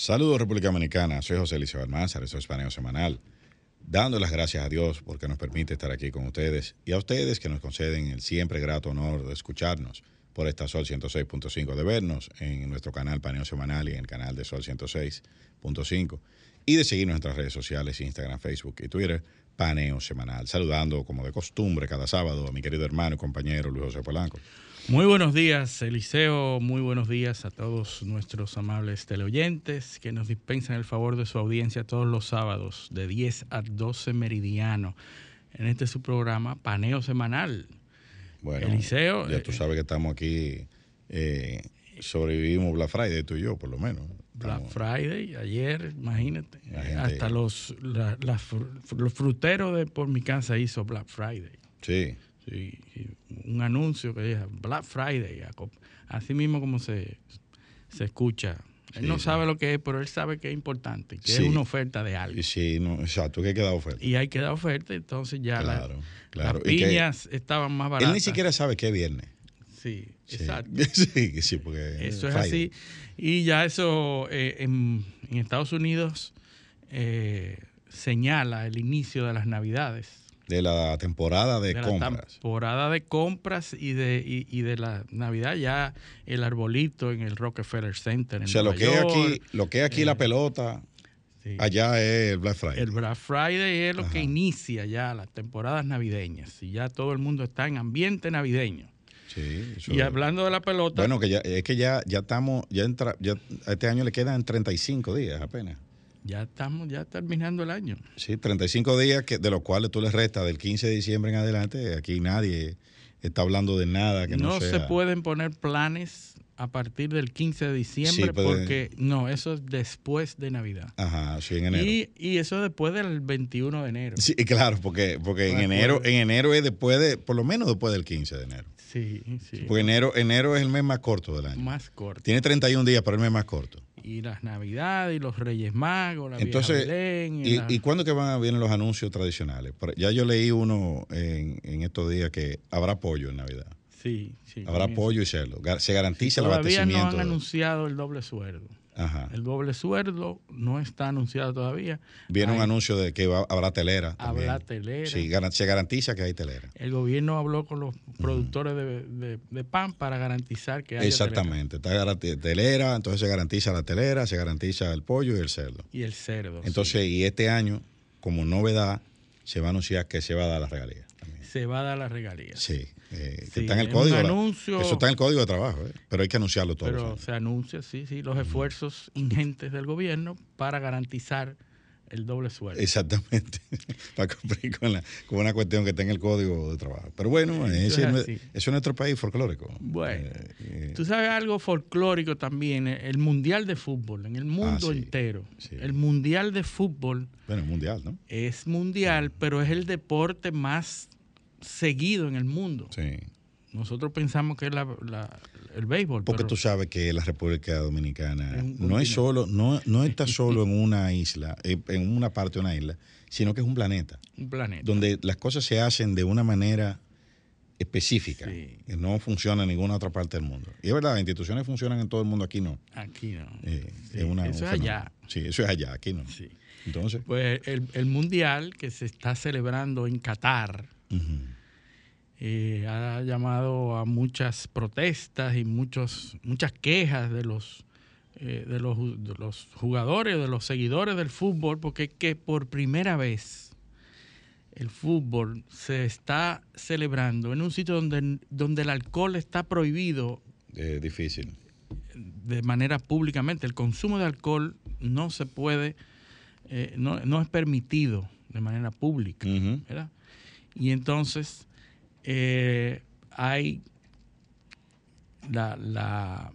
Saludos República Dominicana, soy José Eliseo Almanzar, esto es Paneo Semanal, dando las gracias a Dios porque nos permite estar aquí con ustedes y a ustedes que nos conceden el siempre grato honor de escucharnos por esta Sol 106.5, de vernos en nuestro canal Paneo Semanal y en el canal de Sol 106.5 y de seguirnos en nuestras redes sociales, Instagram, Facebook y Twitter, Paneo Semanal. Saludando como de costumbre cada sábado a mi querido hermano y compañero Luis José Polanco. Muy buenos días, Eliseo. Muy buenos días a todos nuestros amables teleoyentes que nos dispensan el favor de su audiencia todos los sábados de 10 a 12 meridiano en este su programa Paneo Semanal. Bueno, Eliseo, ya eh, tú sabes que estamos aquí, eh, sobrevivimos Black Friday, tú y yo, por lo menos. Black Friday, ayer, imagínate. Hasta los, la- los fruteros de por mi casa hizo Black Friday. Sí, y un anuncio que dice Black Friday, así mismo como se, se escucha. Él Sí, no sabe lo que es, pero él sabe que es importante, que Sí. es una oferta de algo. sí, no, exacto, que queda oferta. Y hay que dar oferta, entonces ya la- Claro, claro. las que piñas estaban más baratas. Él ni siquiera sabe que es viernes. Sí, Sí. exacto. Sí, sí, porque Eso es Friday. así. Y ya eso eh, en, en Estados Unidos eh, señala el inicio de las Navidades. De la temporada de, de la compras. temporada de compras y de, y, y de la Navidad, ya el arbolito en el Rockefeller Center. En O sea, lo que es York, aquí, lo que es aquí eh, la pelota, sí. allá es el Black Friday. El Black Friday es lo Ajá. que inicia ya las temporadas navideñas y ya todo el mundo está en ambiente navideño. Sí, eso Y hablando de la pelota, Bueno, que ya, es que ya, ya estamos, ya, entra, ya a este año le quedan 35 días apenas. Ya estamos ya terminando el año. Sí, 35 días que, de los cuales tú le restas del 15 de diciembre en adelante. Aquí nadie está hablando de nada que no, no sea. se pueden poner planes a partir del 15 de diciembre Sí, porque no, eso es después de Navidad. Ajá, sí, en enero. Y, y eso después del 21 de enero. Sí, claro, porque, porque en enero, en enero es después de, por lo menos después del 15 de enero. Sí, sí. Porque enero, enero es el mes más corto del año. Más corto. Tiene 31 días, pero el mes más corto. Y las Navidades y los Reyes Magos, la Entonces, Belén, ¿y, la- y cuándo que van a vienen los anuncios tradicionales? Ya yo leí uno en, en estos días que habrá pollo en Navidad. Sí, sí. Habrá pollo y cerdo. Se garantiza el Todavía no abastecimiento. han de- anunciado el doble sueldo. Ajá. El doble sueldo no está anunciado todavía. Viene un Hay- anuncio de que va- habrá telera. también. Habrá telera. Sí, se garantiza que hay telera. El gobierno habló con los productores de, de- de pan para garantizar que haya Exactamente. Está garanti- telera, entonces se garantiza la telera, se garantiza el pollo y el cerdo. telera. Y el cerdo. Entonces, y este año, como novedad, se va a anunciar que se va a dar la regalía. también. se va a dar la regalía. Sí, eh, que está en el es código. anuncio- eso está en el código de trabajo, eh, pero hay que anunciarlo todos los Pero se anuncia, sí, sí, los esfuerzos ingentes del gobierno para garantizar el doble sueldo. Exactamente, para cumplir con, la, con una cuestión que está en el código de trabajo. Pero bueno, Eso ese es es, eso es nuestro país folclórico. Bueno, Eh, eh, Tú sabes algo folclórico también, el Mundial de Fútbol, en el mundo Ah, sí, entero. sí. El Mundial de Fútbol bueno, mundial, ¿no? es mundial, pero es el deporte más seguido en el mundo. Sí. Nosotros pensamos que es la- la- el béisbol. Porque pero tú sabes que la República Dominicana Es no es solo, no, no está solo en una isla, eh, en una parte de una isla, sino que es un planeta, un planeta. donde las cosas se hacen de una manera específica, Sí. que no funciona en ninguna otra parte del mundo. Y es verdad, las instituciones funcionan en todo el mundo, aquí no. Aquí no. Eh, Sí, es una- eso es allá. Sí, eso es allá, aquí no. Sí. Entonces, Pues el, el mundial que se está celebrando en Qatar, eh, ha llamado a muchas protestas y muchos, muchas quejas de los, eh, de, los, de los jugadores, de los seguidores del fútbol, porque que por primera vez el fútbol se está celebrando en un sitio donde, donde el alcohol está prohibido. Es difícil. De manera públicamente. El consumo de alcohol no se puede, eh, no, no, es permitido de manera pública. Uh -huh. ¿verdad? Y entonces eh, hay la, la,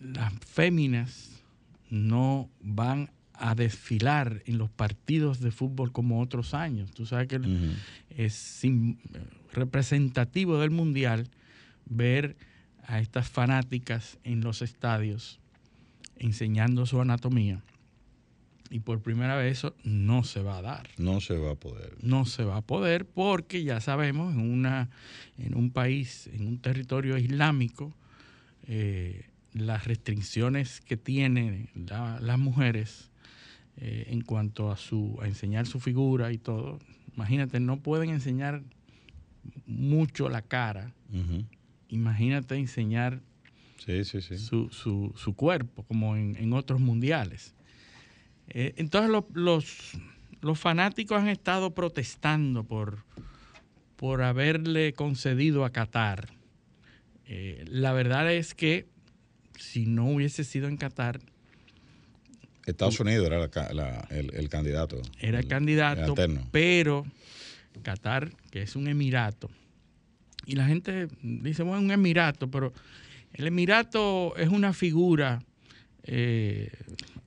las féminas no van a desfilar en los partidos de fútbol como otros años. Tú sabes que uh -huh. es representativo del mundial ver a estas fanáticas en los estadios enseñando su anatomía. Y por primera vez eso no se va a dar. No se va a poder. No se va a poder porque ya sabemos, en, una, en un país, en un territorio islámico, eh, las restricciones que tienen la, las mujeres eh, en cuanto a, su, a enseñar su figura y todo. Imagínate, no pueden enseñar mucho la cara. Uh -huh. Imagínate enseñar sí, sí, sí. Su, su, su, cuerpo, como en, en otros mundiales. Eh, entonces los, los, los, fanáticos han estado protestando por, por haberle concedido a Qatar. Eh, la verdad es que si no hubiese sido en Qatar... Estados Unidos era la, la, el, el, candidato. Era el, candidato, el pero Qatar, que es un emirato, y la gente dice, bueno, un emirato, pero el emirato es una figura... Eh,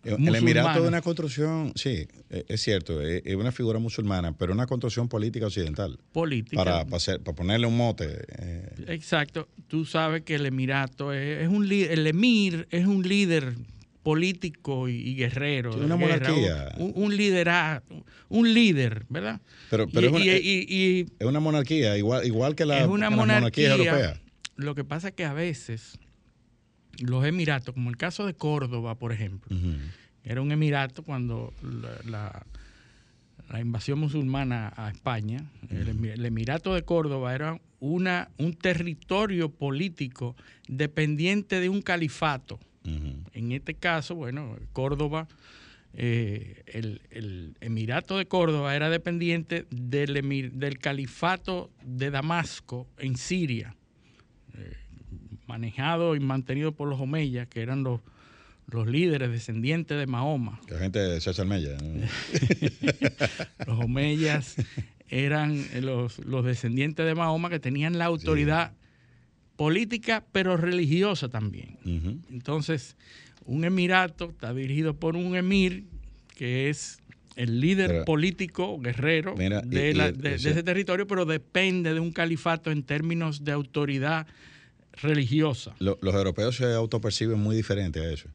el Emirato es una construcción, sí, es cierto, es una figura musulmana, pero una construcción política occidental. Política. Para, para, hacer, para ponerle un mote. Eh. Exacto. Tú sabes que el Emirato es, es, un el emir es un líder político y, guerrero. Sí, una guerra, monarquía. Un, un, liderazgo, un líder, ¿verdad? Pero, pero y, es, una, y, es, una, monarquía, igual, igual que la, es una monarquía europea. Lo que pasa es que a veces los emiratos, como el caso de Córdoba, por ejemplo, uh -huh. era un emirato cuando la, la, la, invasión musulmana a España, uh -huh. el, el, emirato de Córdoba era una, un territorio político dependiente de un califato. Uh -huh. En este caso, bueno, Córdoba, eh, el, el, emirato de Córdoba era dependiente del, emir, del califato de Damasco en Siria. Manejado y mantenido por los Omeyas, que eran los, los líderes descendientes de Mahoma. La gente de César Mella. ¿no? los Omeyas eran los, los, descendientes de Mahoma que tenían la autoridad sí. política, pero religiosa también. Uh -huh. Entonces, un emirato está dirigido por un emir que es el líder pero, político, guerrero mira, de, y, la, de, de, ese territorio, pero depende de un califato en términos de autoridad religiosa. Lo, los europeos se autoperciben muy diferente a eso.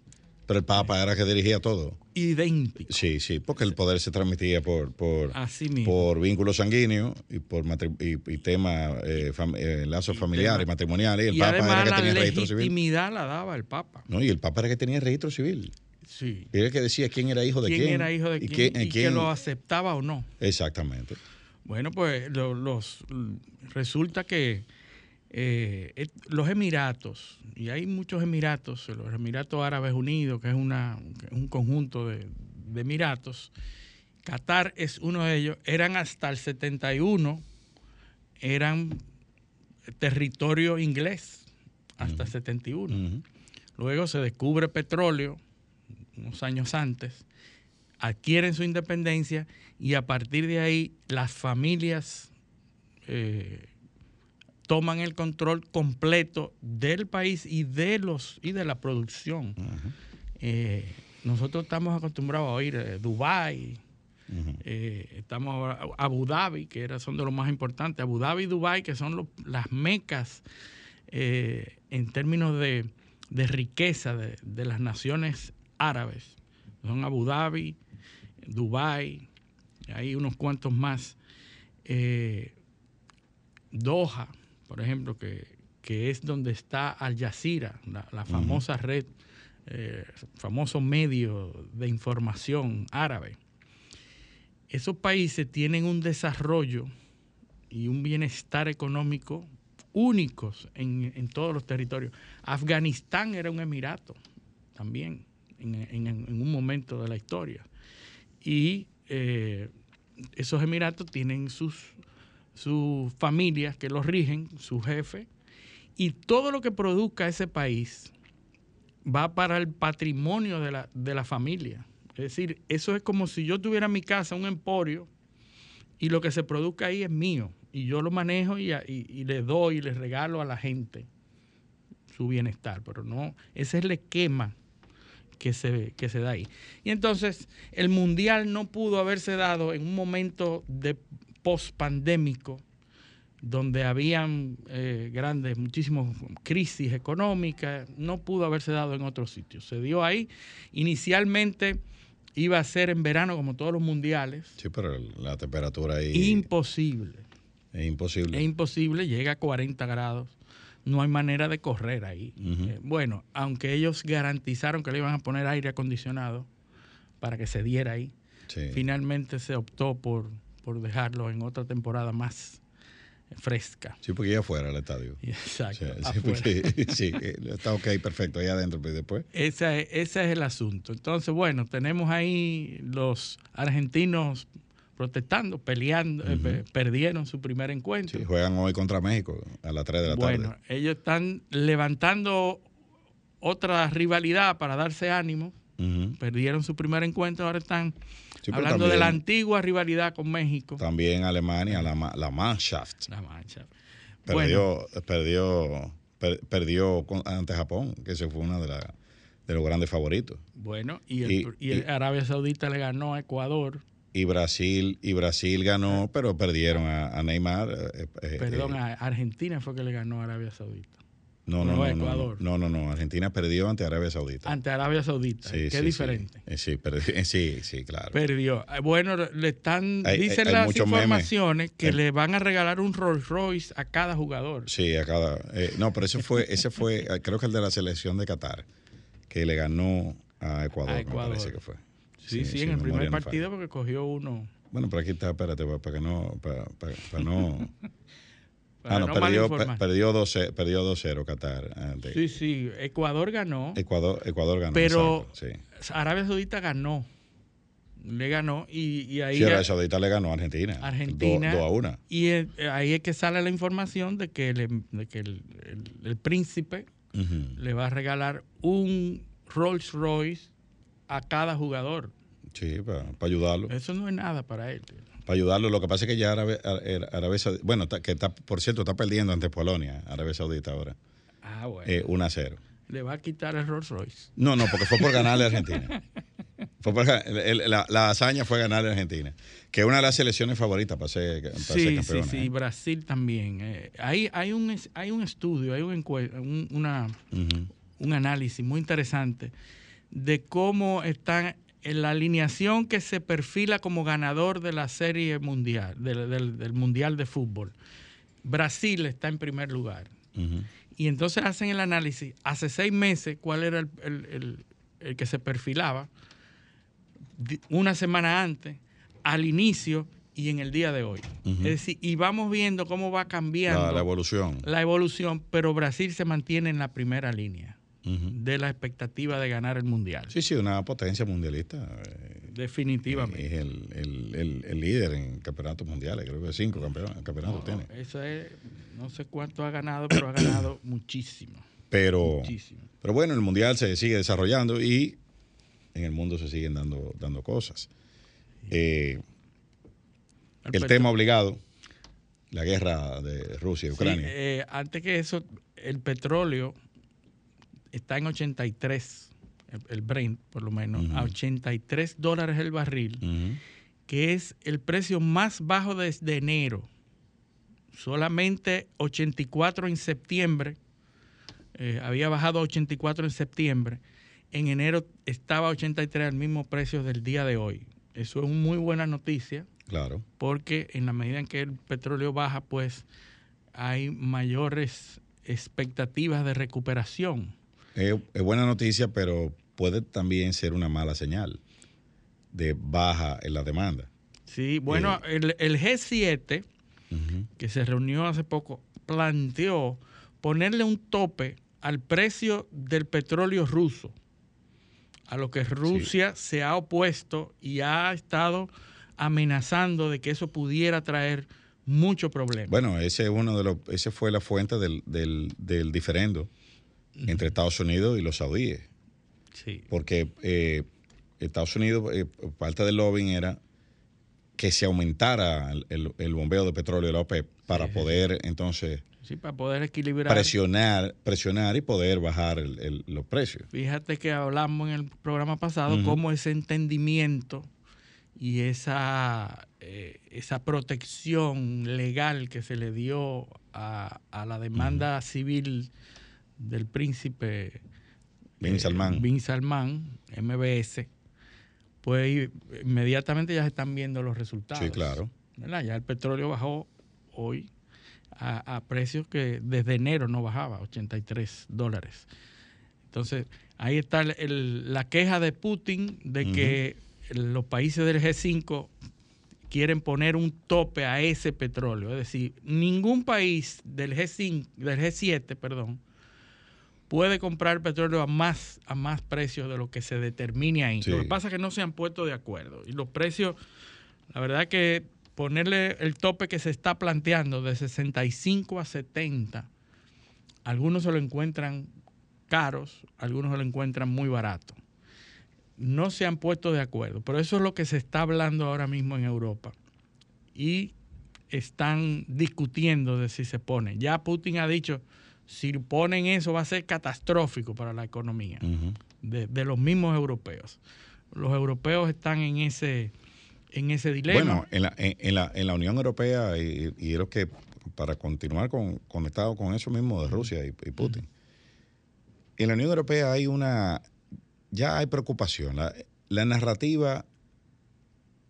Pero el Papa era que dirigía todo. Idéntico. Sí, sí, porque el poder se transmitía por, por, Así por vínculos sanguíneos y por y, y temas, eh, fam, eh, lazos familiares, tema, matrimoniales. Y el y Papa era que tenía la registro civil. legitimidad la daba el Papa. No, y el Papa era que tenía registro civil. Sí. Y era que decía quién era hijo de quién. quién. era hijo de y quién. quién, y quién, que lo aceptaba o no. Exactamente. Bueno, pues lo, los resulta que eh, los Emiratos, y hay muchos Emiratos, los Emiratos Árabes Unidos, que es una, un conjunto de, de, Emiratos, Qatar es uno de ellos, eran hasta el 71, eran territorio inglés, hasta uh -huh. 71. Uh -huh. Luego se descubre petróleo, unos años antes, adquieren su independencia y a partir de ahí las familias... Eh, toman el control completo del país y de los y de la producción. Uh -huh. eh, nosotros estamos acostumbrados a oír eh, Dubái, uh -huh. eh, estamos Abu Dhabi, que era, son de los más importantes, Abu Dhabi y Dubái, que son las mecas eh, en términos de, de riqueza de, de, las naciones árabes. Son Abu Dhabi, Dubái, hay unos cuantos más. Doha, por ejemplo, que, que es donde está Al Jazeera, la, la famosa uh -huh. red, eh, famoso medio de información árabe. Esos países tienen un desarrollo y un bienestar económico únicos en, en todos los territorios. Afganistán era un emirato también en, en- en un momento de la historia. Y eh, esos emiratos tienen sus, sus familias que los rigen, su jefe, y todo lo que produzca ese país va para el patrimonio de la, de la familia. Es decir, eso es como si yo tuviera en mi casa un emporio y lo que se produzca ahí es mío y yo lo manejo y, y- y le doy y le regalo a la gente su bienestar, pero no, ese es el esquema que se, que se da ahí. Y entonces el mundial no pudo haberse dado en un momento de post-pandémico donde habían eh, grandes, muchísimas crisis económicas, no pudo haberse dado en otros sitios. Se dio ahí. Inicialmente iba a ser en verano como todos los mundiales. Sí, pero la temperatura ahí Imposible. es imposible. Es imposible, llega a 40 grados. No hay manera de correr ahí. Eh, bueno, aunque ellos garantizaron que le iban a poner aire acondicionado para que se diera ahí, Sí. finalmente se optó por, por dejarlo en otra temporada más fresca. Sí, porque ya afuera el estadio. O Exacto. sea, sí, porque- sí, eh, está ok, perfecto, ahí adentro, pero después. Ese, es- ese es el asunto. Entonces, bueno, tenemos ahí los argentinos protestando, peleando, eh, pe- perdieron su primer encuentro. Sí, juegan hoy contra México a las 3 de la bueno, tarde. ellos están levantando otra rivalidad para darse ánimo. Perdieron su primer encuentro, ahora están Sí, hablando de la antigua rivalidad con México. También Alemania, la, la Mannschaft, La mancha. Bueno, perdió, perdió, per- perdió con- ante Japón, que ese fue uno de, la- de los grandes favoritos. bueno, y, el- y- y el y- Arabia Saudita le ganó a Ecuador. Y Brasil, y Brasil ganó, pero perdieron a, a Neymar. eh, eh, Perdón, eh, a Argentina fue que le ganó a Arabia Saudita. No, no, no, no, no, Ecuador. no, no, no, Argentina perdió ante Arabia Saudita. Ante Arabia Saudita, Sí, sí. diferente. Eh, Sí, perdi- sí, sí, claro. Perdió. Eh, Bueno, le están, Hay- dicen hay las memes. informaciones que le van a regalar un Rolls Royce a cada jugador. Sí, a cada. eh, no, pero ese fue, ese fue, eh, creo que el de la selección de Qatar, que le ganó a Ecuador, A me Ecuador. parece que fue. Sí, sí, en el primer no partido porque cogió uno. Bueno, pero aquí está, espérate, para, para que no. Para, para- para no ah, no, no perdió, perdió 2-0 perdió 2-0 Qatar. ante- Sí, sí, Ecuador ganó, Ecuador, Ecuador ganó. pero exacto, sí. Arabia Saudita ganó. Le ganó y, y ahí Sí, Arabia Saudita le ganó a Argentina. Argentina. 2 a 1. y eh, ahí es que sale la información de que, el, de que el- el- el príncipe le va a regalar un Rolls Royce a cada jugador. Sí, para, ayudarlo. Eso no es nada para él. Para ayudarlo. Lo que pasa es que ya Arabia, Ar- Arabia Saudita. Bueno, que está, por cierto, está perdiendo ante Polonia, Arabia Saudita ahora. Ah, bueno. Eh, 1 a 0. Le va a quitar el Rolls Royce. No, no, porque fue por ganarle a Argentina. Fue por el- la, la hazaña fue ganarle a Argentina, que es una de las selecciones favoritas para ser, para Sí, sí, campeona. sí, ¿eh? Brasil también. Eh, hay, hay, un, hay un estudio, hay un, un- una, Ujú. un análisis muy interesante de cómo están en la alineación que se perfila como ganador de la serie mundial, del, del- del mundial de fútbol. Brasil está en primer lugar. Y entonces hacen el análisis, hace seis meses, cuál era el, el- el- el que se perfilaba, una semana antes, al inicio y en el día de hoy. Es decir, y vamos viendo cómo va cambiando la, la evolución. la evolución, pero Brasil se mantiene en la primera línea De la expectativa de ganar el mundial. Sí, sí, una potencia mundialista. eh, Definitivamente. Es el, el- el- el líder en campeonatos mundiales, creo que cinco campeonatos, campeonatos tiene. Eso es, no sé cuánto ha ganado, pero ha ganado muchísimo. Pero, Muchísimo. pero bueno, el mundial se sigue desarrollando y en el mundo se siguen dando, dando cosas. Eh, el tema obligado, la guerra de Rusia y Sí, Ucrania. eh, antes que eso, el petróleo está en 83, el, el Brent por lo menos, Ujú. a 83 dólares el barril, que es el precio más bajo desde enero. Solamente 84 en septiembre, eh, había bajado a 84 en septiembre, en enero estaba a 83 al mismo precio del día de hoy. Eso es una muy buena noticia Claro. porque en la medida en que el petróleo baja, pues hay mayores expectativas de recuperación. Es, es buena noticia, pero puede también ser una mala señal de baja en la demanda. Sí, bueno, el, el G7 que se reunió hace poco, planteó ponerle un tope al precio del petróleo ruso, a lo que Rusia se ha opuesto y ha estado amenazando de que eso pudiera traer muchos problemas. Bueno, ese es uno de los, ese fue la fuente del, del, diferendo entre Estados Unidos y los saudíes. Sí. Porque eh, Estados Unidos, eh, parte del lobbying era que se aumentara el, bombeo de petróleo de la OPEP para poder entonces Sí, para poder equilibrar. Presionar, presionar y poder bajar los precios. Fíjate que hablamos en el programa pasado cómo ese entendimiento y esa, eh, esa protección legal que se le dio a, la demanda civil del príncipe Bin Salman. Eh, Bin Salman, MBS, pues inmediatamente ya se están viendo los resultados. Sí, claro. Ya el petróleo bajó hoy a, precios que desde enero no bajaba, 83 dólares. Entonces, ahí está la queja de Putin de que los países del G5 quieren poner un tope a ese petróleo. Es decir, ningún país del G5, del G7, perdón, puede comprar petróleo a más, a más precios de lo que se determine ahí. Lo que pasa es que no se han puesto de acuerdo. Y los precios, la verdad que ponerle el tope que se está planteando de 65 a 70, algunos se lo encuentran caros, algunos se lo encuentran muy barato. No se han puesto de acuerdo, pero eso es lo que se está hablando ahora mismo en Europa. Y están discutiendo de si se pone. Ya Putin ha dicho, si ponen eso va a ser catastrófico para la economía de los mismos europeos. Los europeos están en ese en ese dilema. Bueno, en la, en, la, en la Unión Europea, y, y que para continuar con, conectado con eso mismo de Rusia y, Putin, en la Unión Europea hay una, ya hay preocupación. La, narrativa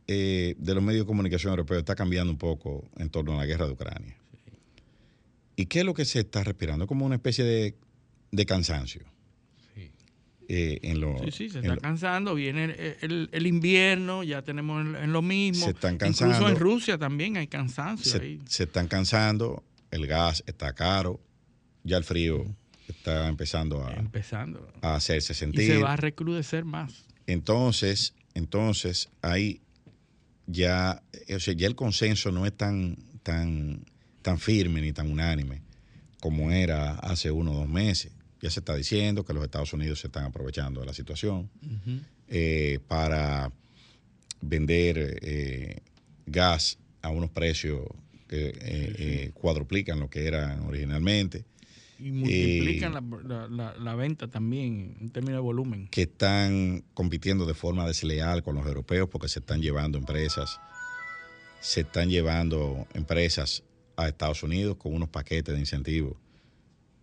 eh, de los medios de comunicación europeos está cambiando un poco en torno a la guerra de Ucrania. ¿Y qué es lo que se está respirando? Como una especie de, de cansancio. Eh, sí, sí, se está cansando. Viene el, invierno, ya tenemos en, lo mismo. Se están cansando. Incluso en Rusia también hay cansancio. Se, ahí. se están cansando, el gas está caro, ya el frío está empezando a, empezando. a hacerse sentir. Y se va a recrudecer más. Entonces, entonces ahí ya, o sea, ya el consenso no es tan, tan, tan firme ni tan unánime como era hace uno o dos meses ya se está diciendo que los Estados Unidos se están aprovechando de la situación eh, para vender eh, gas a unos precios que eh, cuadruplican lo que eran originalmente. Y multiplican la, venta también en términos de volumen. Que están compitiendo de forma desleal con los europeos porque se están llevando empresas, se están llevando empresas a Estados Unidos con unos paquetes de incentivos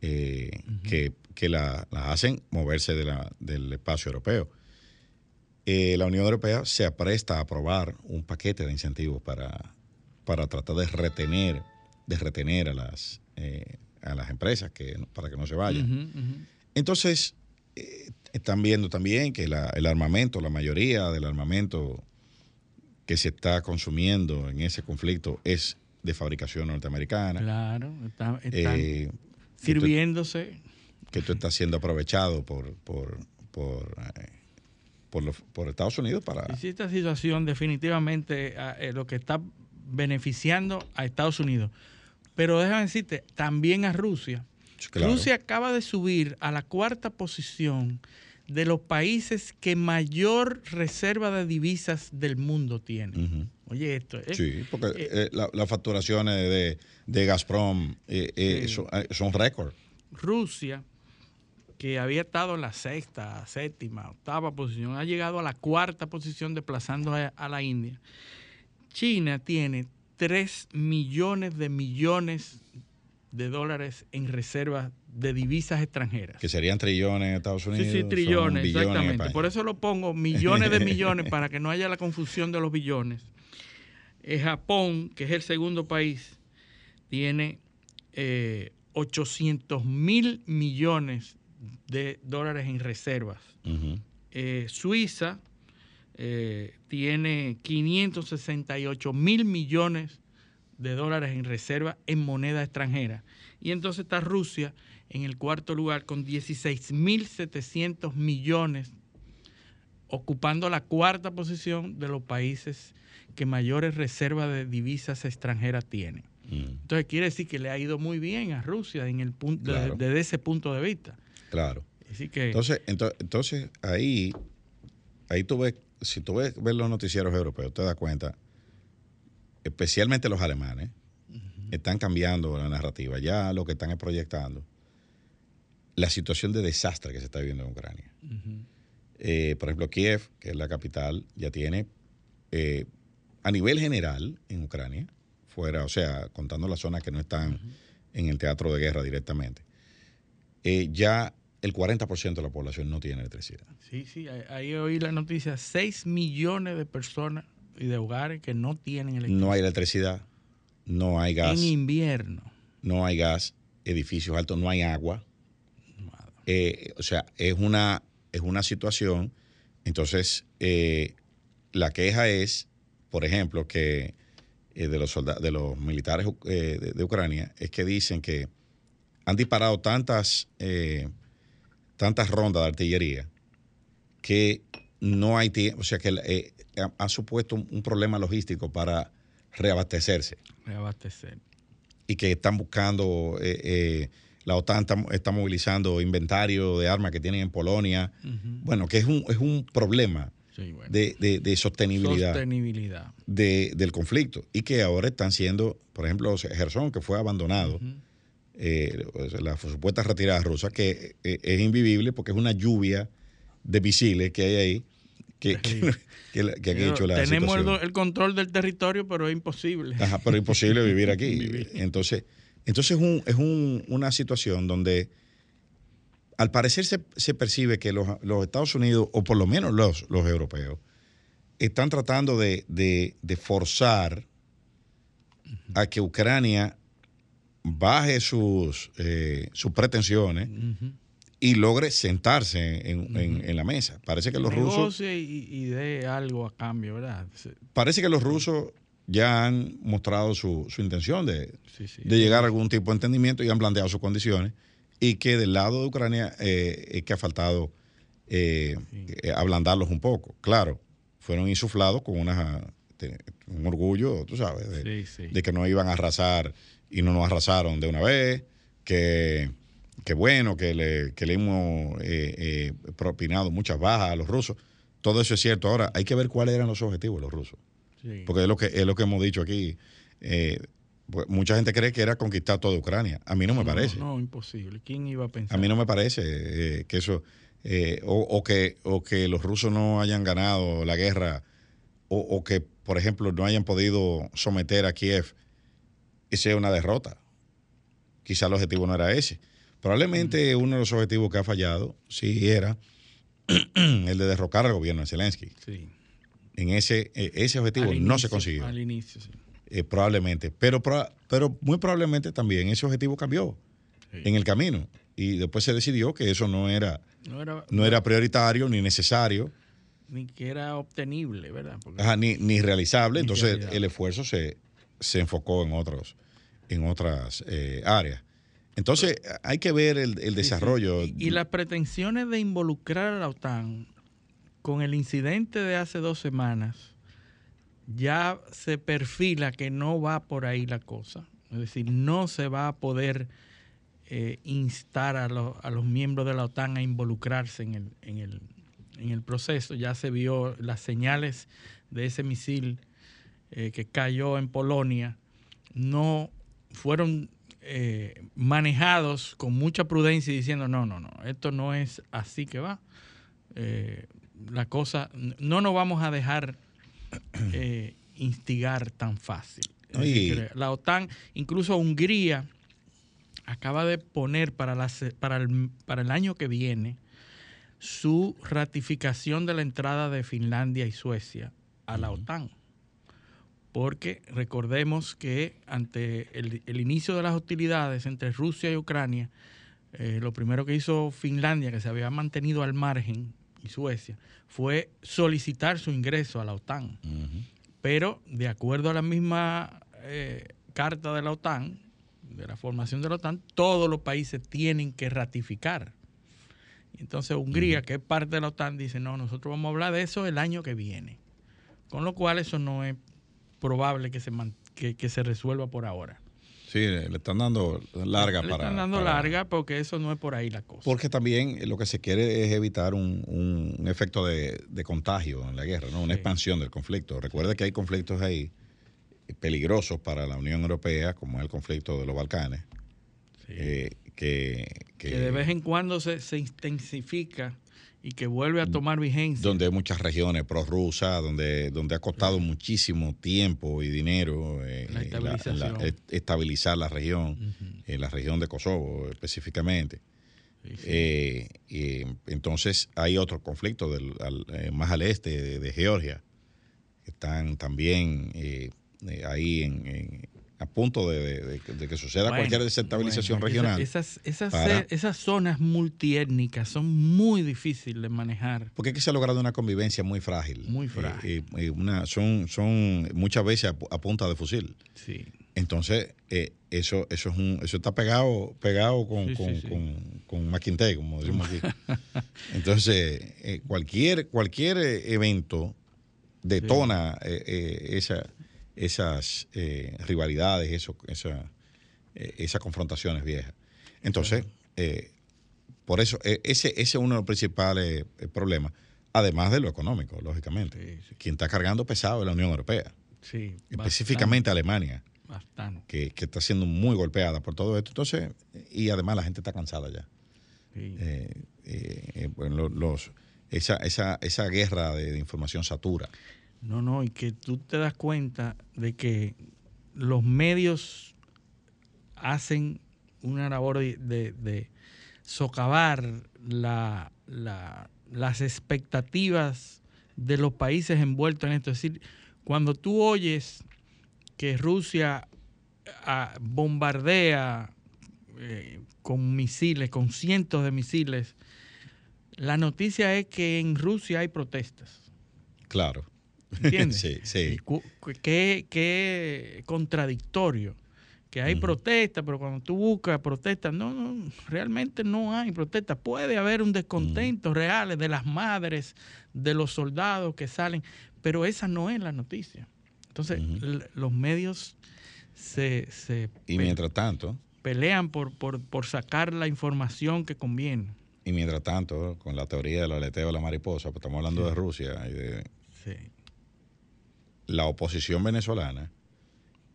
que que la, hacen moverse del espacio europeo. Eh, la Unión Europea se apresta a aprobar un paquete de incentivos para, para tratar de retener, de retener a las, eh, a las empresas que, para que no se vayan. Entonces, eh, están viendo también que el armamento, la mayoría del armamento que se está consumiendo en ese conflicto es de fabricación norteamericana. Claro, están sirviéndose que tú estás siendo aprovechado por, por, por, eh, por, Estados Unidos para... esta situación definitivamente eh, lo que está beneficiando a Estados Unidos. Pero déjame decirte, también a Rusia. Rusia acaba de subir a la cuarta posición de los países que mayor reserva de divisas del mundo tienen. Oye, esto es... Sí, porque las facturaciones de, de Gazprom son, son récord. Rusia que había estado en la sexta, séptima, octava posición, ha llegado a la cuarta posición desplazando a, la India. China tiene 3 millones de millones de dólares en reservas de divisas extranjeras. Que serían trillones en Estados Unidos. Sí, sí, trillones, exactamente. Por eso lo pongo millones de millones para que no haya la confusión de los billones. Eh, Japón, que es el segundo país, tiene 800 eh, mil millones de dólares en reservas. Eh, Suiza eh, tiene 568 mil millones de dólares en reserva en moneda extranjera. Y entonces está Rusia en el cuarto lugar con 16.700 millones, ocupando la cuarta posición de los países que mayores reservas de divisas extranjeras tienen. Mm. Entonces quiere decir que le ha ido muy bien a Rusia en el punto, desde ese punto de vista. Claro. entonces, entonces, ahí, ahí tú ves, si tú ves, los noticieros europeos, te das cuenta, especialmente los alemanes, están cambiando la narrativa. Ya lo que están es proyectando la situación de desastre que se está viviendo en Ucrania. Eh, por ejemplo, Kiev, que es la capital, ya tiene, eh, a nivel general en Ucrania, fuera, o sea, contando las zonas que no están en el teatro de guerra directamente, eh, ya el 40% de la población no tiene electricidad. Sí, sí, ahí oí la noticia, 6 millones de personas y de hogares que no tienen electricidad. No hay electricidad, no hay gas. En invierno. No hay gas, edificios altos, no hay agua. Eh, o sea, es una, es una situación. Entonces, eh, la queja es, por ejemplo, que eh, de, los de los militares de, Ucrania, es que dicen que han disparado tantas, tantas rondas de artillería que no hay tiempo, o sea, que ha, supuesto un, problema logístico para reabastecerse. Reabastecer. Y que están buscando la OTAN está, movilizando inventario de armas que tienen en Polonia. Bueno, que es un, es un problema de, sostenibilidad, sostenibilidad. del conflicto. Y que ahora están siendo, por ejemplo, Gerson, que fue abandonado, eh, la supuesta retirada rusa, que eh, es invivible porque es una lluvia de misiles que hay ahí. Que, que, han hecho la Tenemos el, control del territorio, pero es imposible. Ajá, pero es imposible vivir aquí. Entonces, entonces es, una situación donde al parecer se, percibe que los, Estados Unidos, o por lo menos los, europeos, están tratando de, forzar a que Ucrania baje sus, eh, sus pretensiones y logre sentarse en, la mesa. Parece que los rusos... Y, y dé algo a cambio, ¿verdad? Parece que los rusos ya han mostrado su, intención de, llegar a algún tipo de entendimiento y han planteado sus condiciones y que del lado de Ucrania eh, es que ha faltado eh, eh, ablandarlos un poco. Claro, fueron insuflados con una, un orgullo, tú sabes, de, que no iban a arrasar y no nos arrasaron de una vez, que, bueno, que le, que le hemos propinado muchas bajas a los rusos. Todo eso es cierto. Ahora, hay que ver cuáles eran los objetivos de los rusos. Porque es lo que es lo que hemos dicho aquí. Eh, pues, mucha gente cree que era conquistar toda Ucrania. A mí no me parece. No, imposible. ¿Quién iba a pensar? A mí no me parece eh, que eso eh, o, que o que los rusos no hayan ganado la guerra o, que por ejemplo no hayan podido someter a Kiev y sea una derrota. Quizá el objetivo no era ese. Probablemente uno de los objetivos que ha fallado sí era el de derrocar al gobierno de Zelensky. Sí en ese, e, ese objetivo no se consiguió. Al inicio, sí. Eh, probablemente. Pero, pero muy probablemente también ese objetivo cambió en el camino. Y después se decidió que eso no era, no era, prioritario ni necesario. Ni que era obtenible, ¿verdad? ni, realizable. Entonces el esfuerzo se, se, enfocó en, otros, en otras eh, áreas. Entonces hay que ver el, desarrollo. y, las pretensiones de involucrar a la OTAN con el incidente de hace dos semanas, ya se perfila que no va por ahí la cosa. Es decir, no se va a poder eh, instar a, los miembros de la OTAN a involucrarse en el, proceso. Ya se vio las señales de ese misil eh, que cayó en Polonia, no fueron eh, manejados con mucha prudencia y diciendo, no, no, no, esto no es así que va la cosa, no nos vamos a dejar eh, instigar tan fácil. la OTAN, incluso Hungría, acaba de poner para, la, para, el, para el año que viene su ratificación de la entrada de Finlandia y Suecia a la OTAN. Porque recordemos que ante el, inicio de las hostilidades entre Rusia y Ucrania, eh, lo primero que hizo Finlandia, que se había mantenido al margen y Suecia, fue solicitar su ingreso a la OTAN. Pero de acuerdo a la misma eh, carta de la OTAN, de la formación de la OTAN, todos los países tienen que ratificar. Entonces Hungría, que es parte de la OTAN, dice, no, nosotros vamos a hablar de eso el año que viene. Con lo cual eso no es probable que se, que, se resuelva por ahora. Sí, le están dando larga le para. están dando larga porque eso no es por ahí la cosa. Porque también lo que se quiere es evitar un, un efecto de, contagio en la guerra, ¿no? Una expansión del conflicto. Recuerde que hay conflictos ahí peligrosos para la Unión Europea, como es el conflicto de los Balcanes, eh, que, que, de vez en cuando se, se intensifica y que vuelve a mm. tomar vigencia. Donde hay muchas regiones prorrusas, donde, donde ha costado muchísimo tiempo y dinero eh, estabilizar la región, en la región de Kosovo específicamente. Eh, y entonces hay otros conflictos del, eh, más al este de, Georgia, que están también ahí en, a punto de, que suceda cualquier desestabilización regional. Esas, esas, zonas multiétnicas son muy difíciles de manejar. Porque es que se ha logrado una convivencia muy frágil. Muy eh, frágil. Eh, eh, una, son, son muchas veces a, punta de fusil. Sí. Entonces, eso, eso, es un, eso está pegado, pegado con, con, maquinte, como decimos aquí. Entonces, cualquier, cualquier evento detona esa esas eh, rivalidades, eso, esa, eh, esas confrontaciones viejas. Entonces, eh, por eso, ese, ese es uno de los principales problemas, además de lo económico, lógicamente. Quien está cargando pesado es la Unión Europea. Sí, específicamente Alemania. Bastante. Que, que, está siendo muy golpeada por todo esto. Entonces, y además la gente está cansada ya. bueno, los, esa, esa, esa guerra de información satura. No, no, y que tú te das cuenta de que los medios hacen una labor de, socavar la, las expectativas de los países envueltos en esto. Es decir, cuando tú oyes que Rusia ah, bombardea eh, con misiles, con cientos de misiles, la noticia es que en Rusia hay protestas. Claro. ¿Entiendes? sí, sí. Qué, contradictorio. Que hay protestas, pero cuando tú buscas protestas, no, no, realmente no hay protestas. Puede haber un descontento real de las madres, de los soldados que salen, pero esa no es la noticia. Entonces, los medios se, se y mientras tanto pelean por, por, por, sacar la información que conviene. Y mientras tanto, con la teoría del aleteo de la mariposa, pues estamos hablando de Rusia y de sí la oposición venezolana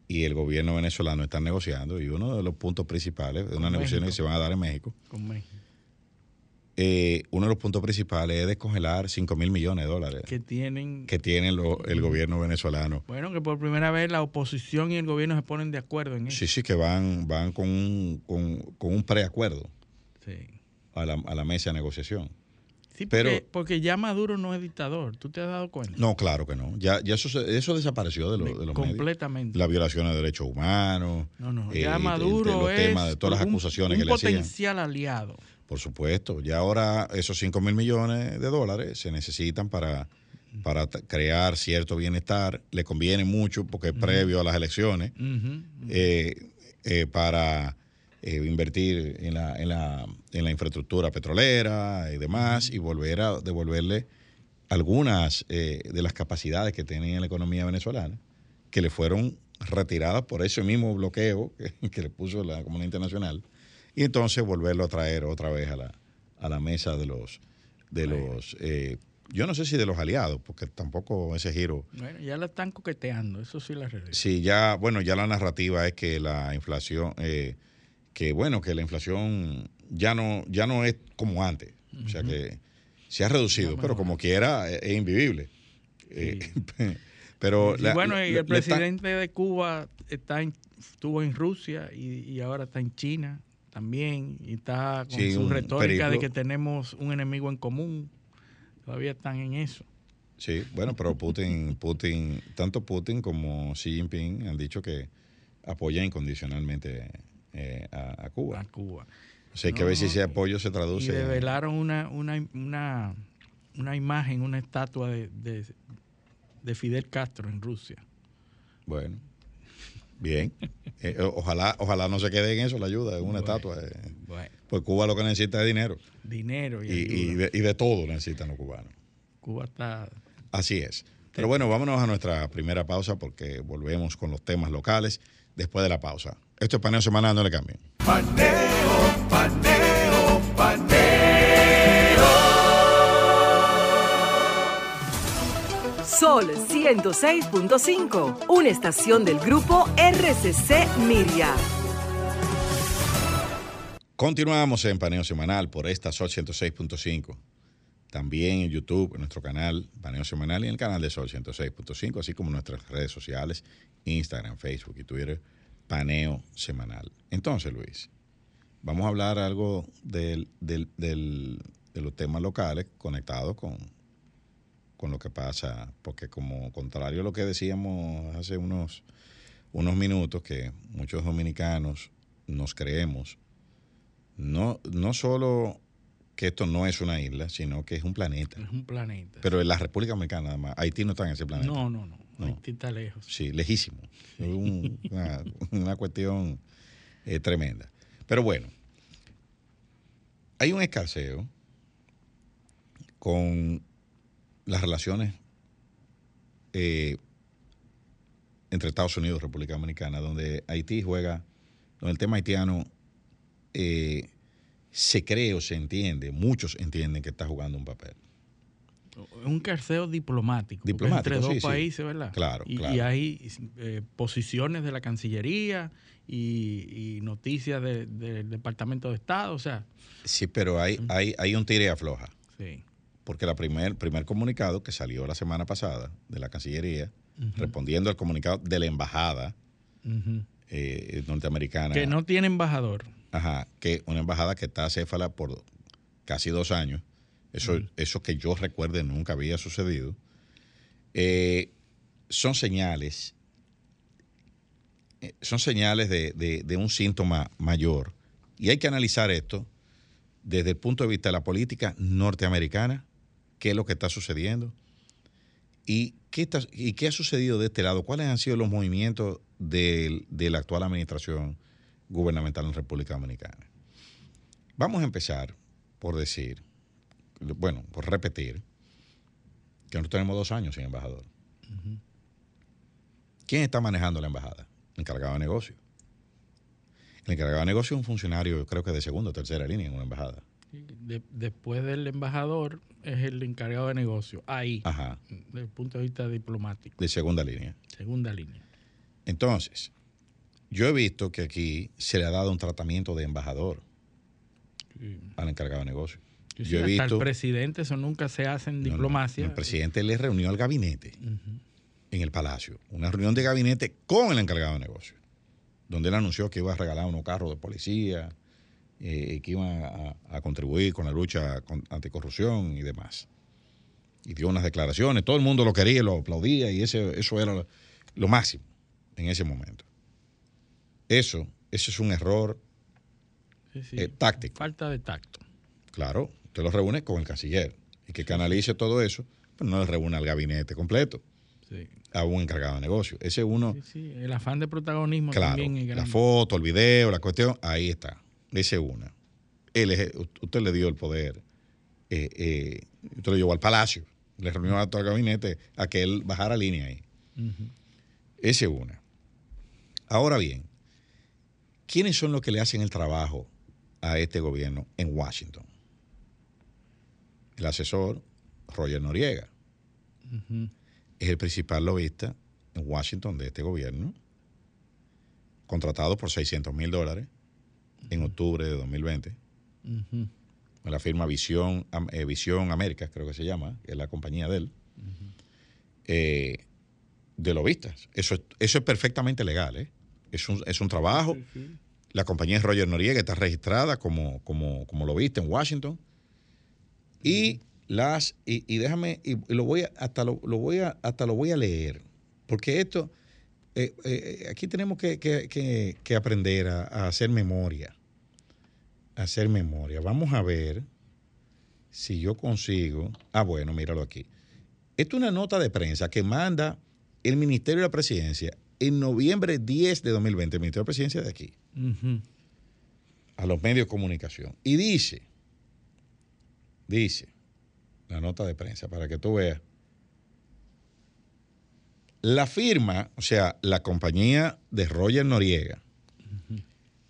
y el gobierno venezolano están negociando y uno de los puntos principales de una negociación que se van a dar en México. Eh, uno de los puntos principales es descongelar 5 mil millones de dólares que tienen, que tiene el gobierno venezolano. Bueno, que por primera vez la oposición y el gobierno se ponen de acuerdo en eso. Sí, sí, que van, van con un, con, con un preacuerdo a, la, a la mesa de negociación. Sí, porque, porque, ya Maduro no es dictador, ¿tú te has dado cuenta? No, claro que no. Ya, ya eso, eso desapareció de, los Completamente. La violación de derechos humanos. No, no, ya eh, Maduro es temas de todas las acusaciones que le hacían. Un potencial aliado. Por supuesto. Ya ahora esos 5 mil millones de dólares se necesitan para, para crear cierto bienestar. Le conviene mucho porque es previo a las elecciones. Eh, eh, para eh, invertir en la, en, la, en la infraestructura petrolera y demás y volver a devolverle algunas eh, de las capacidades que tenía la economía venezolana, que le fueron retiradas por ese mismo bloqueo que, le puso la comunidad internacional, y entonces volverlo a traer otra vez a la, a la mesa de los, de los eh, yo no sé si de los aliados, porque tampoco ese giro. Bueno, ya la están coqueteando, eso sí la realidad. Sí, ya, bueno, ya la narrativa es que la inflación, eh, que bueno, que la inflación ya no, ya no es como antes. O sea que se ha reducido, pero como quiera es, invivible. Eh, pero bueno, y el presidente de Cuba está estuvo en Rusia y, ahora está en China también y está con su retórica de que tenemos un enemigo en común. Todavía están en eso. Sí, bueno, pero Putin, Putin, tanto Putin como Xi Jinping han dicho que apoyan incondicionalmente eh, a, Cuba. A Cuba. O sea, hay que ver si ese apoyo se traduce. Y revelaron una, una, una, una imagen, una estatua de, de, Fidel Castro en Rusia. Bueno. Bien. Eh, ojalá, ojalá no se quede en eso la ayuda, en una estatua. Eh. Pues Cuba lo que necesita es dinero. Dinero y, y, de, y, de, todo necesitan los cubanos. Cuba está. Así es. Pero bueno, vámonos a nuestra primera pausa porque volvemos con los temas locales después de la pausa. Esto es paneo semanal, no le cambien. Paneo, paneo, paneo. Sol 106.5, una estación del grupo RCC Miria. Continuamos en Paneo Semanal por esta Sol 106.5. También en YouTube, en nuestro canal Paneo Semanal y en el canal de Sol 106.5, así como en nuestras redes sociales, Instagram, Facebook y Twitter, Paneo Semanal. Entonces, Luis, vamos a hablar algo del, del, de los temas locales conectados con, con lo que pasa, porque como contrario a lo que decíamos hace unos, unos minutos, que muchos dominicanos nos creemos, no, no solo que esto no es una isla, sino que es un planeta. Es un planeta. Pero en la República Dominicana nada más. Haití no está en ese planeta. No, no, no. Haití está lejos. Sí, lejísimo. Es una, cuestión eh, tremenda. Pero bueno, hay un escaseo con las relaciones eh, entre Estados Unidos y República Dominicana, donde Haití juega, donde el tema haitiano eh, se cree o se entiende, muchos entienden que está jugando un papel. Un carceo diplomático, diplomático entre dos países, ¿verdad? Claro, y, claro. Y hay eh, posiciones de la Cancillería y, noticias del Departamento de Estado, o sea. Sí, pero hay, hay, hay un tire afloja. Sí porque el primer, primer comunicado que salió la semana pasada de la Cancillería, respondiendo al comunicado de la embajada eh, norteamericana. Que no tiene embajador. Ajá, que una embajada que está céfala por casi dos años. Eso, eso que yo recuerde nunca había sucedido. Eh, son señales, eh, son señales de, de un síntoma mayor. Y hay que analizar esto desde el punto de vista de la política norteamericana qué es lo que está sucediendo y qué, y qué ha sucedido de este lado, cuáles han sido los movimientos de, la actual administración gubernamental en República Dominicana. Vamos a empezar por decir, bueno, por repetir, que nosotros tenemos dos años sin embajador. ¿Quién está manejando la embajada? El encargado de negocio. El encargado de negocio es un funcionario, creo que de segunda o tercera línea en una embajada después del embajador es el encargado de negocio. Ahí, desde el punto de vista diplomático. De segunda línea. Segunda línea. Entonces, yo he visto que aquí se le ha dado un tratamiento de embajador al encargado de negocio. Yo he visto, el presidente, eso nunca se hace en diplomacia. el presidente le reunió al gabinete en el palacio, una reunión de gabinete con el encargado de negocio, donde él anunció que iba a regalar unos carros de policía, eh, que iban a, contribuir con la lucha anticorrupción y demás. Y dio unas declaraciones, todo el mundo lo quería, lo aplaudía y ese, eso era lo, máximo en ese momento. Eso, eso es un error eh, táctico. Falta de tacto. Claro, usted lo reúne con el canciller y que canalice todo eso, pero no le reúne al gabinete completo. a un encargado de negocio. Ese uno. Sí, el afán de protagonismo claro, también. La foto, el video, la cuestión, ahí está. Dice una. Él, usted le dio el poder, eh, eh, usted lo llevó al palacio, le reunió a todo el gabinete a que él bajara línea ahí. Ese una. Ahora bien, ¿quiénes son los que le hacen el trabajo a este gobierno en Washington? El asesor Roger Noriega. Es el principal lobista en Washington de este gobierno, contratado por 600 mil dólares en octubre de 2020. La firma Visión, eh, Visión América, creo que se llama, es la compañía de él, eh, de lobistas. Eso, eso es perfectamente legal, ¿eh? es, un, es un trabajo. La compañía es Roger Noriega, está registrada como, como, como lobista en Washington. Y las, y, déjame, y, lo voy a, hasta lo, lo, voy a, hasta lo voy a leer, porque esto eh, eh, aquí tenemos que, aprender a, hacer memoria. hacer memoria. Vamos a ver si yo consigo. Ah, bueno, míralo aquí. Esto es una nota de prensa que manda el Ministerio de la Presidencia en noviembre 10 de 2020, el Ministerio de Presidencia de aquí, a los medios de comunicación. Y dice, dice, la nota de prensa, para que tú veas, la firma, o sea, la compañía de Roger Noriega,